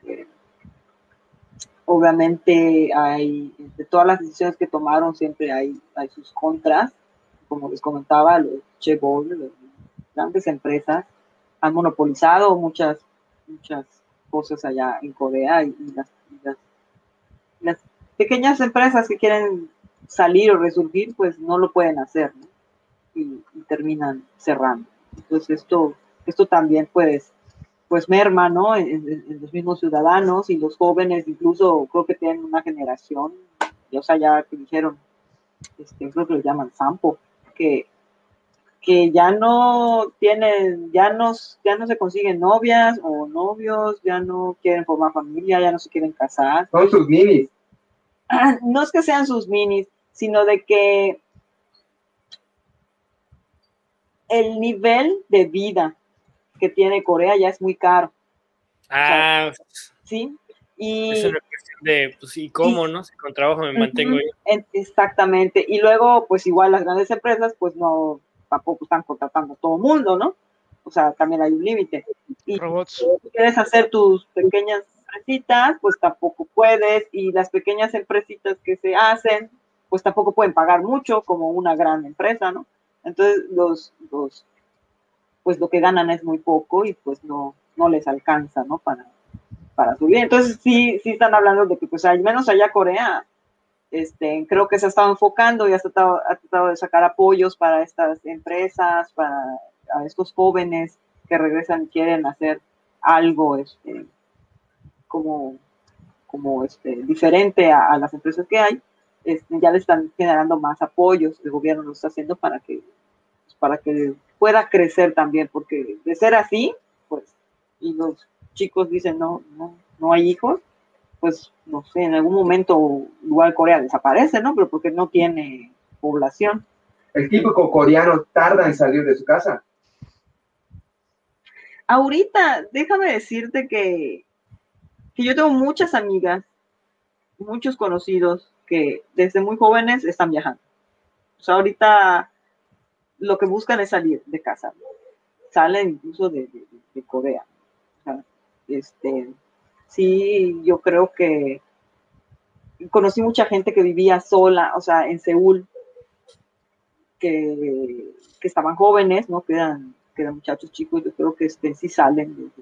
Eh, obviamente hay, de todas las decisiones que tomaron, siempre hay, hay sus contras. Como les comentaba, los grandes empresas, han monopolizado muchas, muchas cosas allá en Corea y, las, las, pequeñas empresas que quieren salir o resurgir, pues no lo pueden hacer y, y, terminan cerrando. Entonces esto, esto también pues pues merma, ¿no? En, los mismos ciudadanos y los jóvenes, incluso creo que tienen una generación, o sea, ya que dijeron, este, creo que lo llaman Sampo, que, que ya no tienen, ya no, ya no se consiguen novias o novios, ya no quieren formar familia, ya no se quieren casar. Son sus minis. *clears throat* No es que sean sus minis, sino de que el nivel de vida que tiene Corea ya es muy caro. Ah, sí. Y, es una cuestión de, pues, ¿y cómo, no? Si con trabajo me mantengo yo. Exactamente. Y luego, pues igual las grandes empresas, pues no, tampoco están contratando a todo el mundo, ¿no? O sea, también hay un límite. Y si quieres hacer tus pequeñas empresitas, pues tampoco puedes. Y las pequeñas empresitas que se hacen, pues tampoco pueden pagar mucho como una gran empresa, ¿no? Entonces, los, los pues lo que ganan es muy poco y pues no, no les alcanza, ¿no? Para, para subir. Entonces sí, sí están hablando de que pues al menos allá Corea, este, creo que se ha estado enfocando y ha tratado, ha tratado de sacar apoyos para estas empresas, para estos jóvenes que regresan y quieren hacer algo este, como, como este, diferente a, las empresas que hay, este, ya le están generando más apoyos, el gobierno lo está haciendo para que, pues, para que pueda crecer también, porque de ser así, pues, y los chicos dicen, no, no, no hay hijos, pues, no sé, en algún momento igual Corea desaparece, ¿no? Pero porque no tiene población. El típico coreano tarda en salir de su casa. Ahorita, déjame decirte que, que yo tengo muchas amigas, muchos conocidos que desde muy jóvenes están viajando. O sea, ahorita lo que buscan es salir de casa. Salen incluso de, Corea. este, sí, yo creo que conocí mucha gente que vivía sola, o sea, en Seúl, que, estaban jóvenes, ¿no? Que que eran muchachos chicos, yo creo que este, sí salen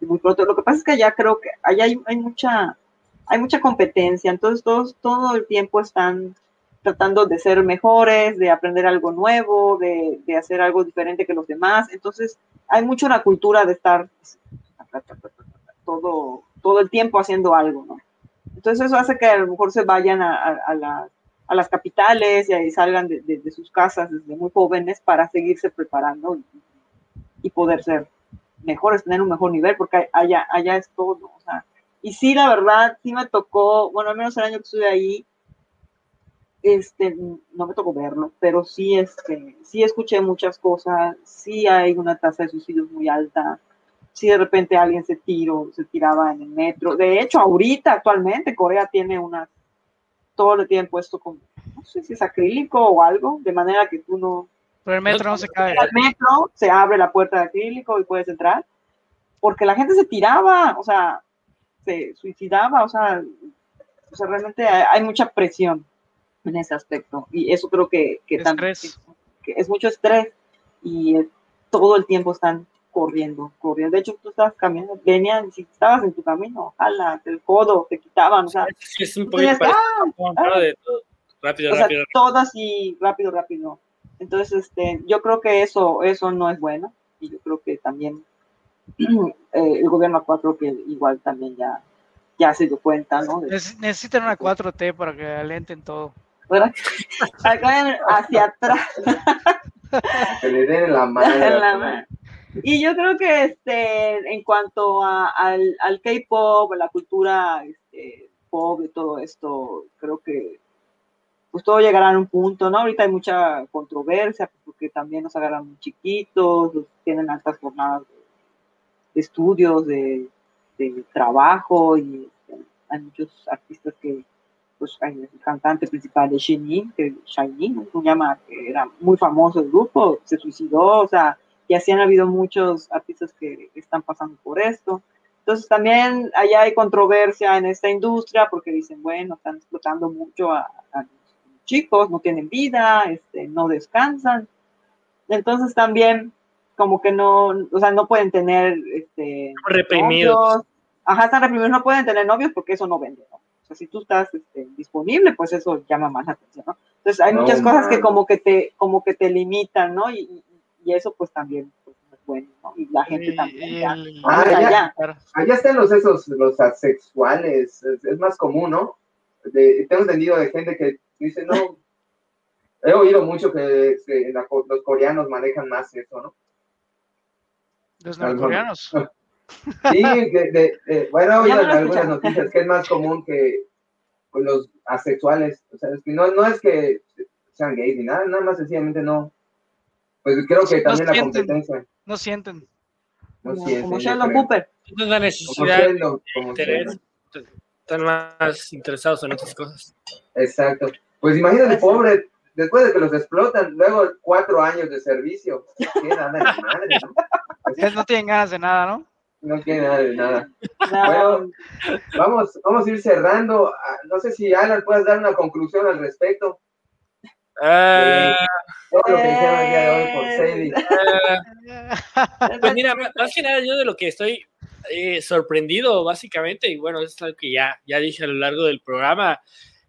muy pronto. Lo que pasa es que allá creo que allá hay, hay mucha hay mucha competencia, entonces todos todo el tiempo están tratando de ser mejores, de aprender algo nuevo, de, de, hacer algo diferente que los demás. Entonces, hay mucho la cultura de estar todo, todo el tiempo haciendo algo, ¿no? Entonces, eso hace que a lo mejor se vayan a, a, a las capitales y ahí salgan de, de, sus casas desde muy jóvenes para seguirse preparando y, y, poder ser mejores, tener un mejor nivel, porque allá, allá es todo, o sea, y sí, la verdad, sí me tocó, bueno, al menos el año que estuve ahí, este, no me tocó verlo, pero sí, este, sí escuché muchas cosas, sí hay una tasa de suicidios muy alta, sí de repente alguien se tiró, se tiraba en el metro. De hecho, ahorita, actualmente, Corea tiene una, todo le tienen puesto como, no sé si es acrílico o algo, de manera que tú no... Pero el metro no se cae. El metro se abre la puerta de acrílico y puedes entrar, porque la gente se tiraba, o sea, se suicidaba, o sea, o sea realmente hay mucha presión en ese aspecto. Y eso creo que, que, también, que, es mucho estrés y todo el tiempo están corriendo, corriendo. De hecho, tú estabas caminando, venían, si estabas en tu camino, ojalá, el codo, te quitaban, o sea, es un poquito ¡ah! ¡Ah! rápido, rápido. todo así, rápido, rápido. Entonces, este, yo creo que eso, eso no es bueno y yo creo que también *clears throat* eh, el gobierno 4 que igual también ya, ya se dio cuenta, ¿no? Necesitan una 4T para que alenten todo. Hacia atrás. que le den *laughs* la mano. Y yo creo que este, en cuanto a, al, al K-pop, la cultura este, pop y todo esto, creo que pues todo llegará a un punto, ¿no? Ahorita hay mucha controversia porque también nos agarran muy chiquitos, tienen altas jornadas de, estudios, de, de, trabajo y este, hay muchos artistas que pues el cantante principal de Shiny, que Shiny, se llama, que era muy famoso el grupo, se suicidó, o sea, y así han habido muchos artistas que están pasando por esto. Entonces también allá hay controversia en esta industria porque dicen, bueno, están explotando mucho a, los chicos, no tienen vida, este, no descansan. Entonces también como que no, o sea, no pueden tener este, reprimidos. Ajá, están reprimidos, no pueden tener novios porque eso no vende, ¿no? Si tú estás este, disponible, pues eso llama más la atención, ¿no? Entonces hay muchas cosas que como que te, como que te limitan, ¿no? Y, y eso pues también pues, es bueno, ¿no? Y la gente también ya. Ah, allá, allá, están los esos, los asexuales, es, más común, ¿no? tengo entendido de gente que dice, no, *laughs* he oído mucho que, los coreanos manejan más eso, ¿no? Los norcoreanos. *laughs* Sí, de, bueno, he oído algunas noticias que es más común que los asexuales. O sea, es que no, no es que sean gays ni nada, nada más sencillamente no. Pues creo que también la competencia. No sienten. No como, sienten. Como Sheldon Cooper. No la necesidad Están más interesados en otras cosas. Exacto. Pues imagínate, pobre, después de que los explotan, luego cuatro años de servicio. ¿Qué nada de madre, ¿no? no tienen ganas de nada, ¿no? No quiere nada de nada. Bueno, vamos, vamos a ir cerrando. Ah, no sé si Alan puedes dar una conclusión al respecto. Todo lo que hicieron el día de hoy por Sadie. pues mira, más que nada yo de lo que estoy eh, sorprendido básicamente, y bueno, es algo que ya, ya dije a lo largo del programa,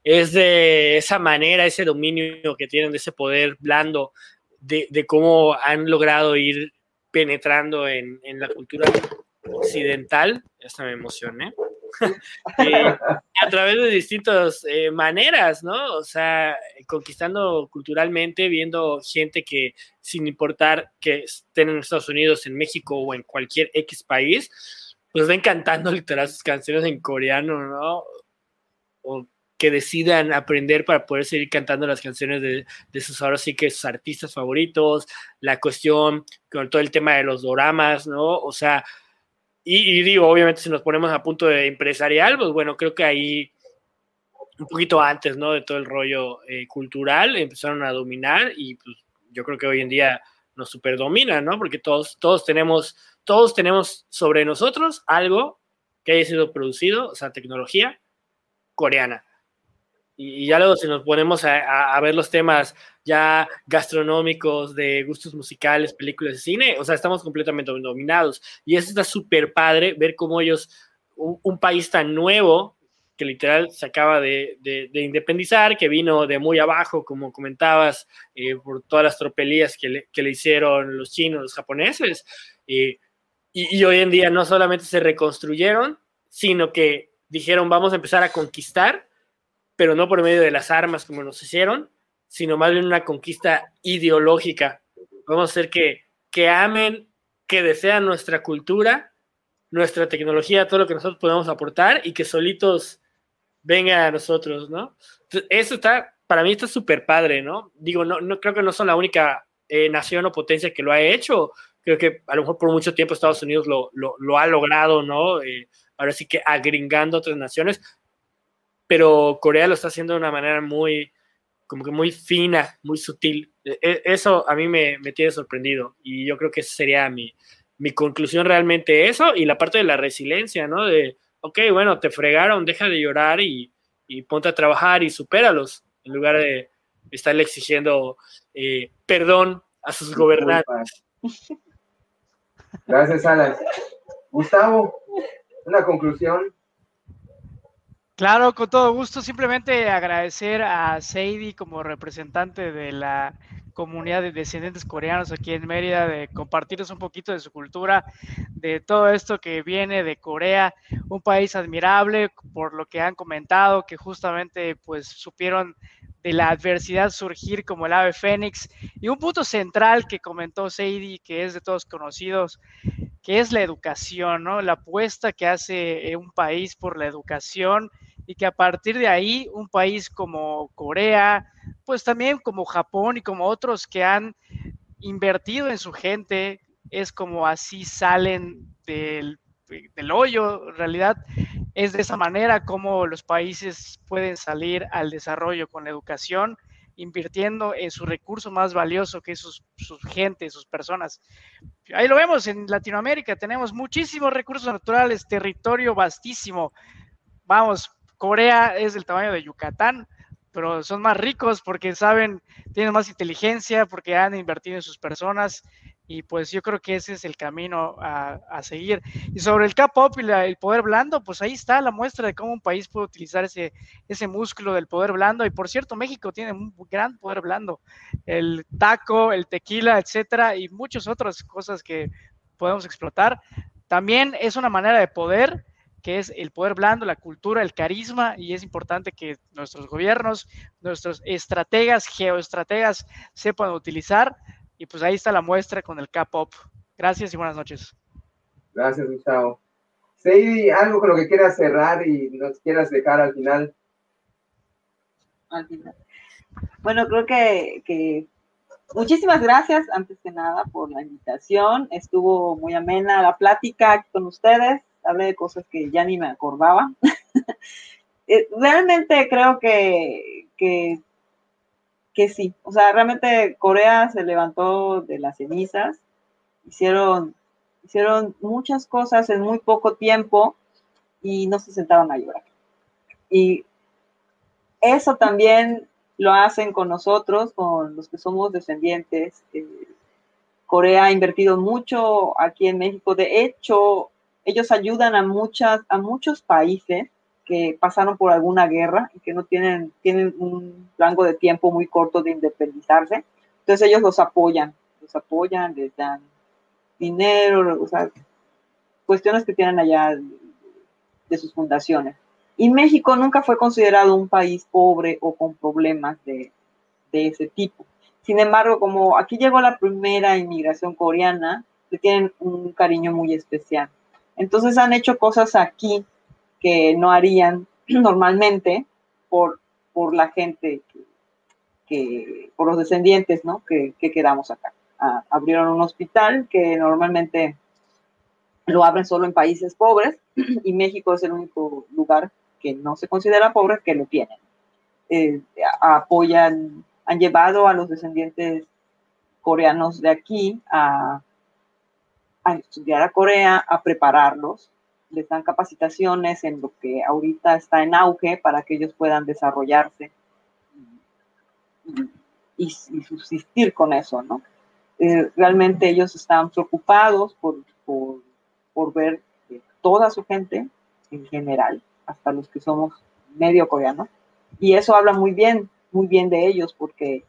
es de esa manera, ese dominio que tienen, de ese poder blando, de, de cómo han logrado ir penetrando en, en la cultura occidental, esta me emocioné, *laughs* eh, a través de distintas eh, maneras, ¿no? O sea, conquistando culturalmente, viendo gente que, sin importar que estén en Estados Unidos, en México o en cualquier X país, pues ven cantando *laughs* literal sus canciones en coreano, ¿no? O que decidan aprender para poder seguir cantando las canciones de, sus ahora sí que sus artistas favoritos, la cuestión con todo el tema de los doramas, ¿no? O sea, y, digo, obviamente si nos ponemos a punto de empresarial, pues bueno, creo que ahí un poquito antes, ¿no? De todo el rollo eh, cultural, empezaron a dominar y pues, yo creo que hoy en día nos superdominan, ¿no? Porque todos, todos tenemos, todos tenemos sobre nosotros algo que haya sido producido, o sea, tecnología coreana. Y, ya luego si nos ponemos a, ver los temas ya gastronómicos, de gustos musicales, películas de cine, o sea, estamos completamente dominados. Y eso está súper padre, ver cómo ellos, un, país tan nuevo, que literal se acaba de, independizar, que vino de muy abajo, como comentabas, eh, por todas las tropelías que le, hicieron los chinos, los japoneses. y, y, hoy en día no solamente se reconstruyeron, sino que dijeron vamos a empezar a conquistar, pero no por medio de las armas como nos hicieron, sino más bien una conquista ideológica. Vamos a hacer que, que amen, que desean nuestra cultura, nuestra tecnología, todo lo que nosotros podemos aportar y que solitos venga a nosotros, ¿no? eso está, para mí está súper padre, ¿no? Digo, no, no creo que no son la única eh, nación o potencia que lo ha hecho. Creo que a lo mejor por mucho tiempo Estados Unidos lo, lo, lo ha logrado, ¿no? Eh, ahora sí que agringando otras naciones, pero Corea lo está haciendo de una manera muy, como que muy fina, muy sutil. E, e, eso a mí me, me tiene sorprendido y yo creo que esa sería mi, mi conclusión realmente eso y la parte de la resiliencia, ¿no? De, ok, bueno, te fregaron, deja de llorar y, y ponte a trabajar y supéralos, en lugar de estarle exigiendo eh, perdón a sus gobernantes. Gracias, Alan. Gustavo, una conclusión. Claro, con todo gusto. Simplemente agradecer a Seidi como representante de la comunidad de descendientes coreanos aquí en Mérida, de compartirnos un poquito de su cultura, de todo esto que viene de Corea, un país admirable por lo que han comentado, que justamente pues supieron de la adversidad surgir como el ave fénix y un punto central que comentó Seidi, que es de todos conocidos, que es la educación, ¿no? La apuesta que hace un país por la educación y que a partir de ahí un país como Corea, pues también como Japón y como otros que han invertido en su gente, es como así salen del, del hoyo, en realidad es de esa manera como los países pueden salir al desarrollo con la educación, invirtiendo en su recurso más valioso que es sus, su gente, sus personas. Ahí lo vemos en Latinoamérica, tenemos muchísimos recursos naturales, territorio vastísimo. Vamos, Corea es del tamaño de Yucatán, pero son más ricos porque saben, tienen más inteligencia, porque han invertido en sus personas y pues yo creo que ese es el camino a, seguir. Y sobre el K-pop y el poder blando, pues ahí está la muestra de cómo un país puede utilizar ese, ese músculo del poder blando. Y por cierto, México tiene un gran poder blando. El taco, el tequila, etcétera, y muchas otras cosas que podemos explotar. También es una manera de poder que es el poder blando, la cultura, el carisma, y es importante que nuestros gobiernos, nuestros estrategas, geoestrategas sepan utilizar, y pues ahí está la muestra con el K-Pop. Gracias y buenas noches. Gracias, Gustavo. Seidi, algo con lo que quieras cerrar y nos quieras dejar al final. Al final. Bueno, creo que, que muchísimas gracias, antes que nada, por la invitación. Estuvo muy amena la plática con ustedes hablé de cosas que ya ni me acordaba. *laughs* Eh, realmente creo que, que, que, sí, o sea, realmente Corea se levantó de las cenizas, hicieron, hicieron muchas cosas en muy poco tiempo y no se sentaron a llorar. Y eso también lo hacen con nosotros, con los que somos descendientes. Eh, Corea ha invertido mucho aquí en México. De hecho, ellos ayudan a, muchas, a muchos países que pasaron por alguna guerra y que no tienen, tienen un rango de tiempo muy corto de independizarse. Entonces ellos los apoyan, los apoyan, les dan dinero, o sea, cuestiones que tienen allá de sus fundaciones. Y México nunca fue considerado un país pobre o con problemas de, de ese tipo. Sin embargo, como aquí llegó la primera inmigración coreana, le tienen un cariño muy especial. Entonces han hecho cosas aquí que no harían *clears throat* normalmente por, por la gente, que, por los descendientes, ¿no? Que, quedamos acá. Abrieron un hospital que normalmente lo abren solo en países pobres *clears throat* y México es el único lugar que no se considera pobre que lo tienen. eh, apoyan, han llevado a los descendientes coreanos de aquí a, a estudiar a Corea, a prepararlos, les dan capacitaciones en lo que ahorita está en auge para que ellos puedan desarrollarse y, subsistir con eso, ¿no? Eh, realmente ellos están preocupados por, por, por ver toda su gente en general, hasta los que somos medio coreanos, y eso habla muy bien, muy bien de ellos, porque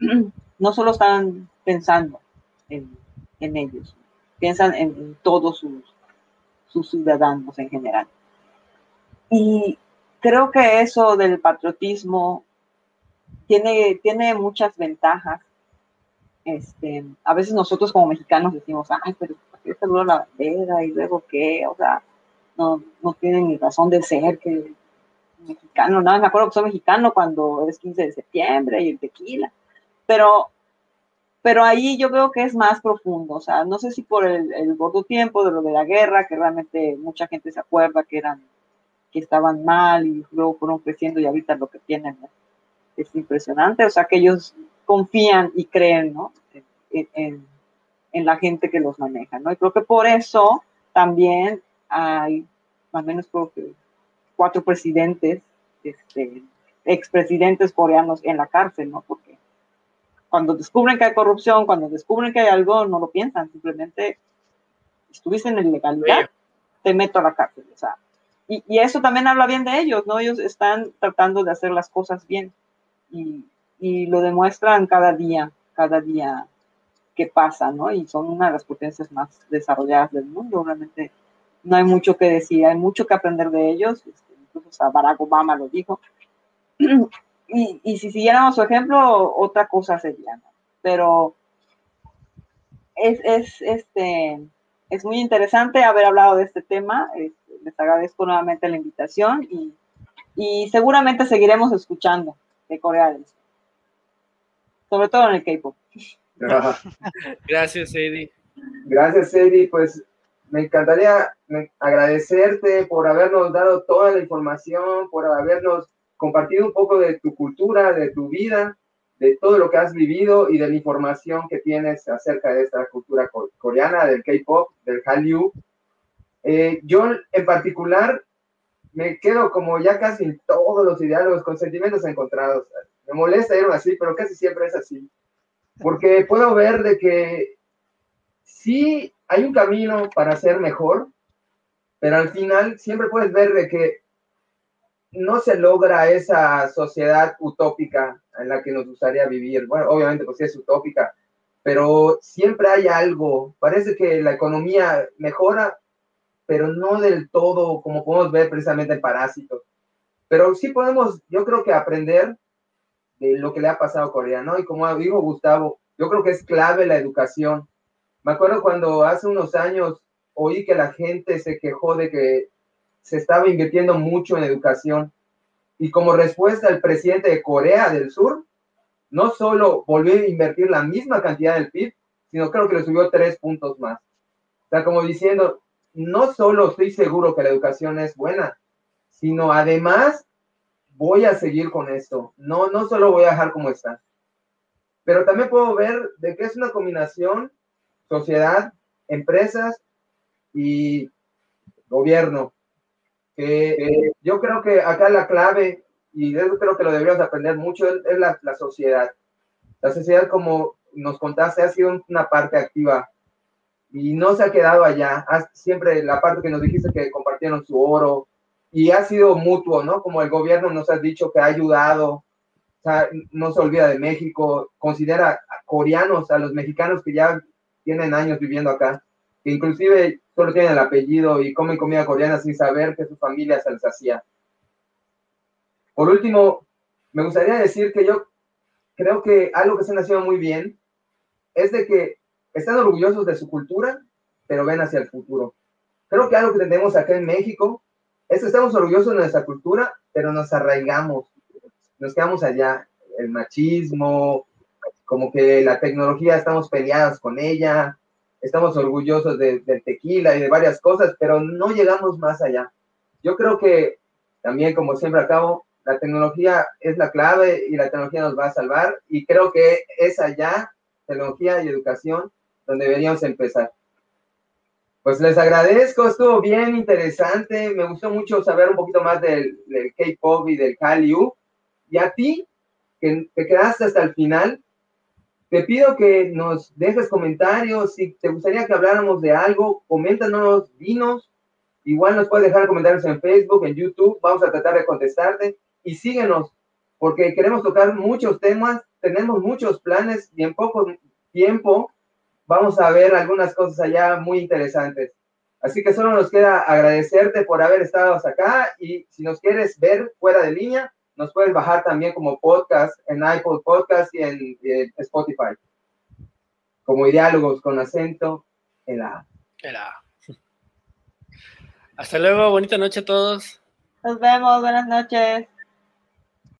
*clears throat* no solo están pensando en, en ellos, piensan en, todos sus, sus ciudadanos en general. Y creo que eso del patriotismo tiene, tiene muchas ventajas. Este, a veces nosotros como mexicanos decimos, ay, pero ¿por qué se la bandera? Y luego qué, o sea, no, no tienen ni razón de ser que mexicano, no, me acuerdo que soy mexicano cuando es 15 de septiembre y el tequila, pero, pero ahí yo veo que es más profundo, o sea, no sé si por el, el gordo tiempo de lo de la guerra, que realmente mucha gente se acuerda que eran, que estaban mal y luego fueron creciendo y ahorita lo que tienen es impresionante, o sea, que ellos confían y creen, ¿no? En, en, la gente que los maneja, ¿no? Y creo que por eso también hay, al menos creo que cuatro presidentes, este, expresidentes coreanos en la cárcel, ¿no? Porque cuando descubren que hay corrupción, cuando descubren que hay algo, no lo piensan, simplemente estuviste en ilegalidad, te meto a la cárcel, o sea, y, y, eso también habla bien de ellos, ¿no? Ellos están tratando de hacer las cosas bien y, y lo demuestran cada día, cada día que pasa, ¿no? Y son una de las potencias más desarrolladas del mundo, realmente no hay mucho que decir, hay mucho que aprender de ellos, este, incluso Barack Obama lo dijo. *clears throat* Y, y, si siguiéramos su ejemplo, otra cosa sería, ¿no? Pero es, es, este, es muy interesante haber hablado de este tema. Este, les agradezco nuevamente la invitación y, y seguramente seguiremos escuchando de Corea del Sur. Sobre todo en el K-pop. *laughs* Gracias, Eddie. Gracias, Eddie. Pues me encantaría agradecerte por habernos dado toda la información, por habernos compartido un poco de tu cultura, de tu vida, de todo lo que has vivido y de la información que tienes acerca de esta cultura coreana, del K-pop, del Hallyu. Eh, yo en particular me quedo como ya casi en todos los diálogos con sentimientos encontrados. Me molesta irme así, pero casi siempre es así. Porque puedo ver de que sí hay un camino para ser mejor, pero al final siempre puedes ver de que no se logra esa sociedad utópica en la que nos gustaría vivir. Bueno, obviamente pues sí es utópica, pero siempre hay algo. Parece que la economía mejora, pero no del todo como podemos ver precisamente en Parásitos. Pero sí podemos, yo creo que aprender de lo que le ha pasado a Corea, ¿no? Y como dijo Gustavo, yo creo que es clave la educación. Me acuerdo cuando hace unos años oí que la gente se quejó de que se estaba invirtiendo mucho en educación. Y como respuesta, el presidente de Corea del Sur no solo volvió a invertir la misma cantidad del PIB, sino creo que le subió tres puntos más. O sea, como diciendo, no solo estoy seguro que la educación es buena, sino además voy a seguir con esto. No, no solo voy a dejar como está. Pero también puedo ver de que es una combinación sociedad, empresas y gobierno. Eh, yo creo que acá la clave, y creo que lo deberíamos aprender mucho, es, la, la, sociedad. La sociedad, como nos contaste, ha sido una parte activa y no se ha quedado allá. siempre la parte que nos dijiste que compartieron su oro y ha sido mutuo, ¿no? Como el gobierno nos ha dicho que ha ayudado, o sea, no se olvida de México, considera a coreanos, a los mexicanos que ya tienen años viviendo acá, que inclusive solo tienen el apellido y comen comida coreana sin saber que su familia se les hacía. Por último, me gustaría decir que yo creo que algo que se nació muy bien es de que están orgullosos de su cultura, pero ven hacia el futuro. Creo que algo que tenemos acá en México es que estamos orgullosos de nuestra cultura, pero nos arraigamos, nos quedamos allá. El machismo, como que la tecnología estamos peleados con ella, estamos orgullosos del tequila y de varias cosas, pero no llegamos más allá. Yo creo que también, como siempre acabo, la tecnología es la clave y la tecnología nos va a salvar y creo que es allá, tecnología y educación, donde deberíamos empezar. Pues les agradezco, estuvo bien interesante, me gustó mucho saber un poquito más del, K-Pop y del Hallyu. Y a ti, que te quedaste hasta el final, te pido que nos dejes comentarios, si te gustaría que habláramos de algo, coméntanos, dinos, igual nos puedes dejar comentarios en Facebook, en YouTube, vamos a tratar de contestarte. Y síguenos, porque queremos tocar muchos temas, tenemos muchos planes y en poco tiempo vamos a ver algunas cosas allá muy interesantes. Así que solo nos queda agradecerte por haber estado hasta acá. Y si nos quieres ver fuera de línea, nos puedes bajar también como podcast en iPod Podcast y en, Spotify. Como diálogos con acento en la Hasta luego, bonita noche a todos. Nos vemos, buenas noches.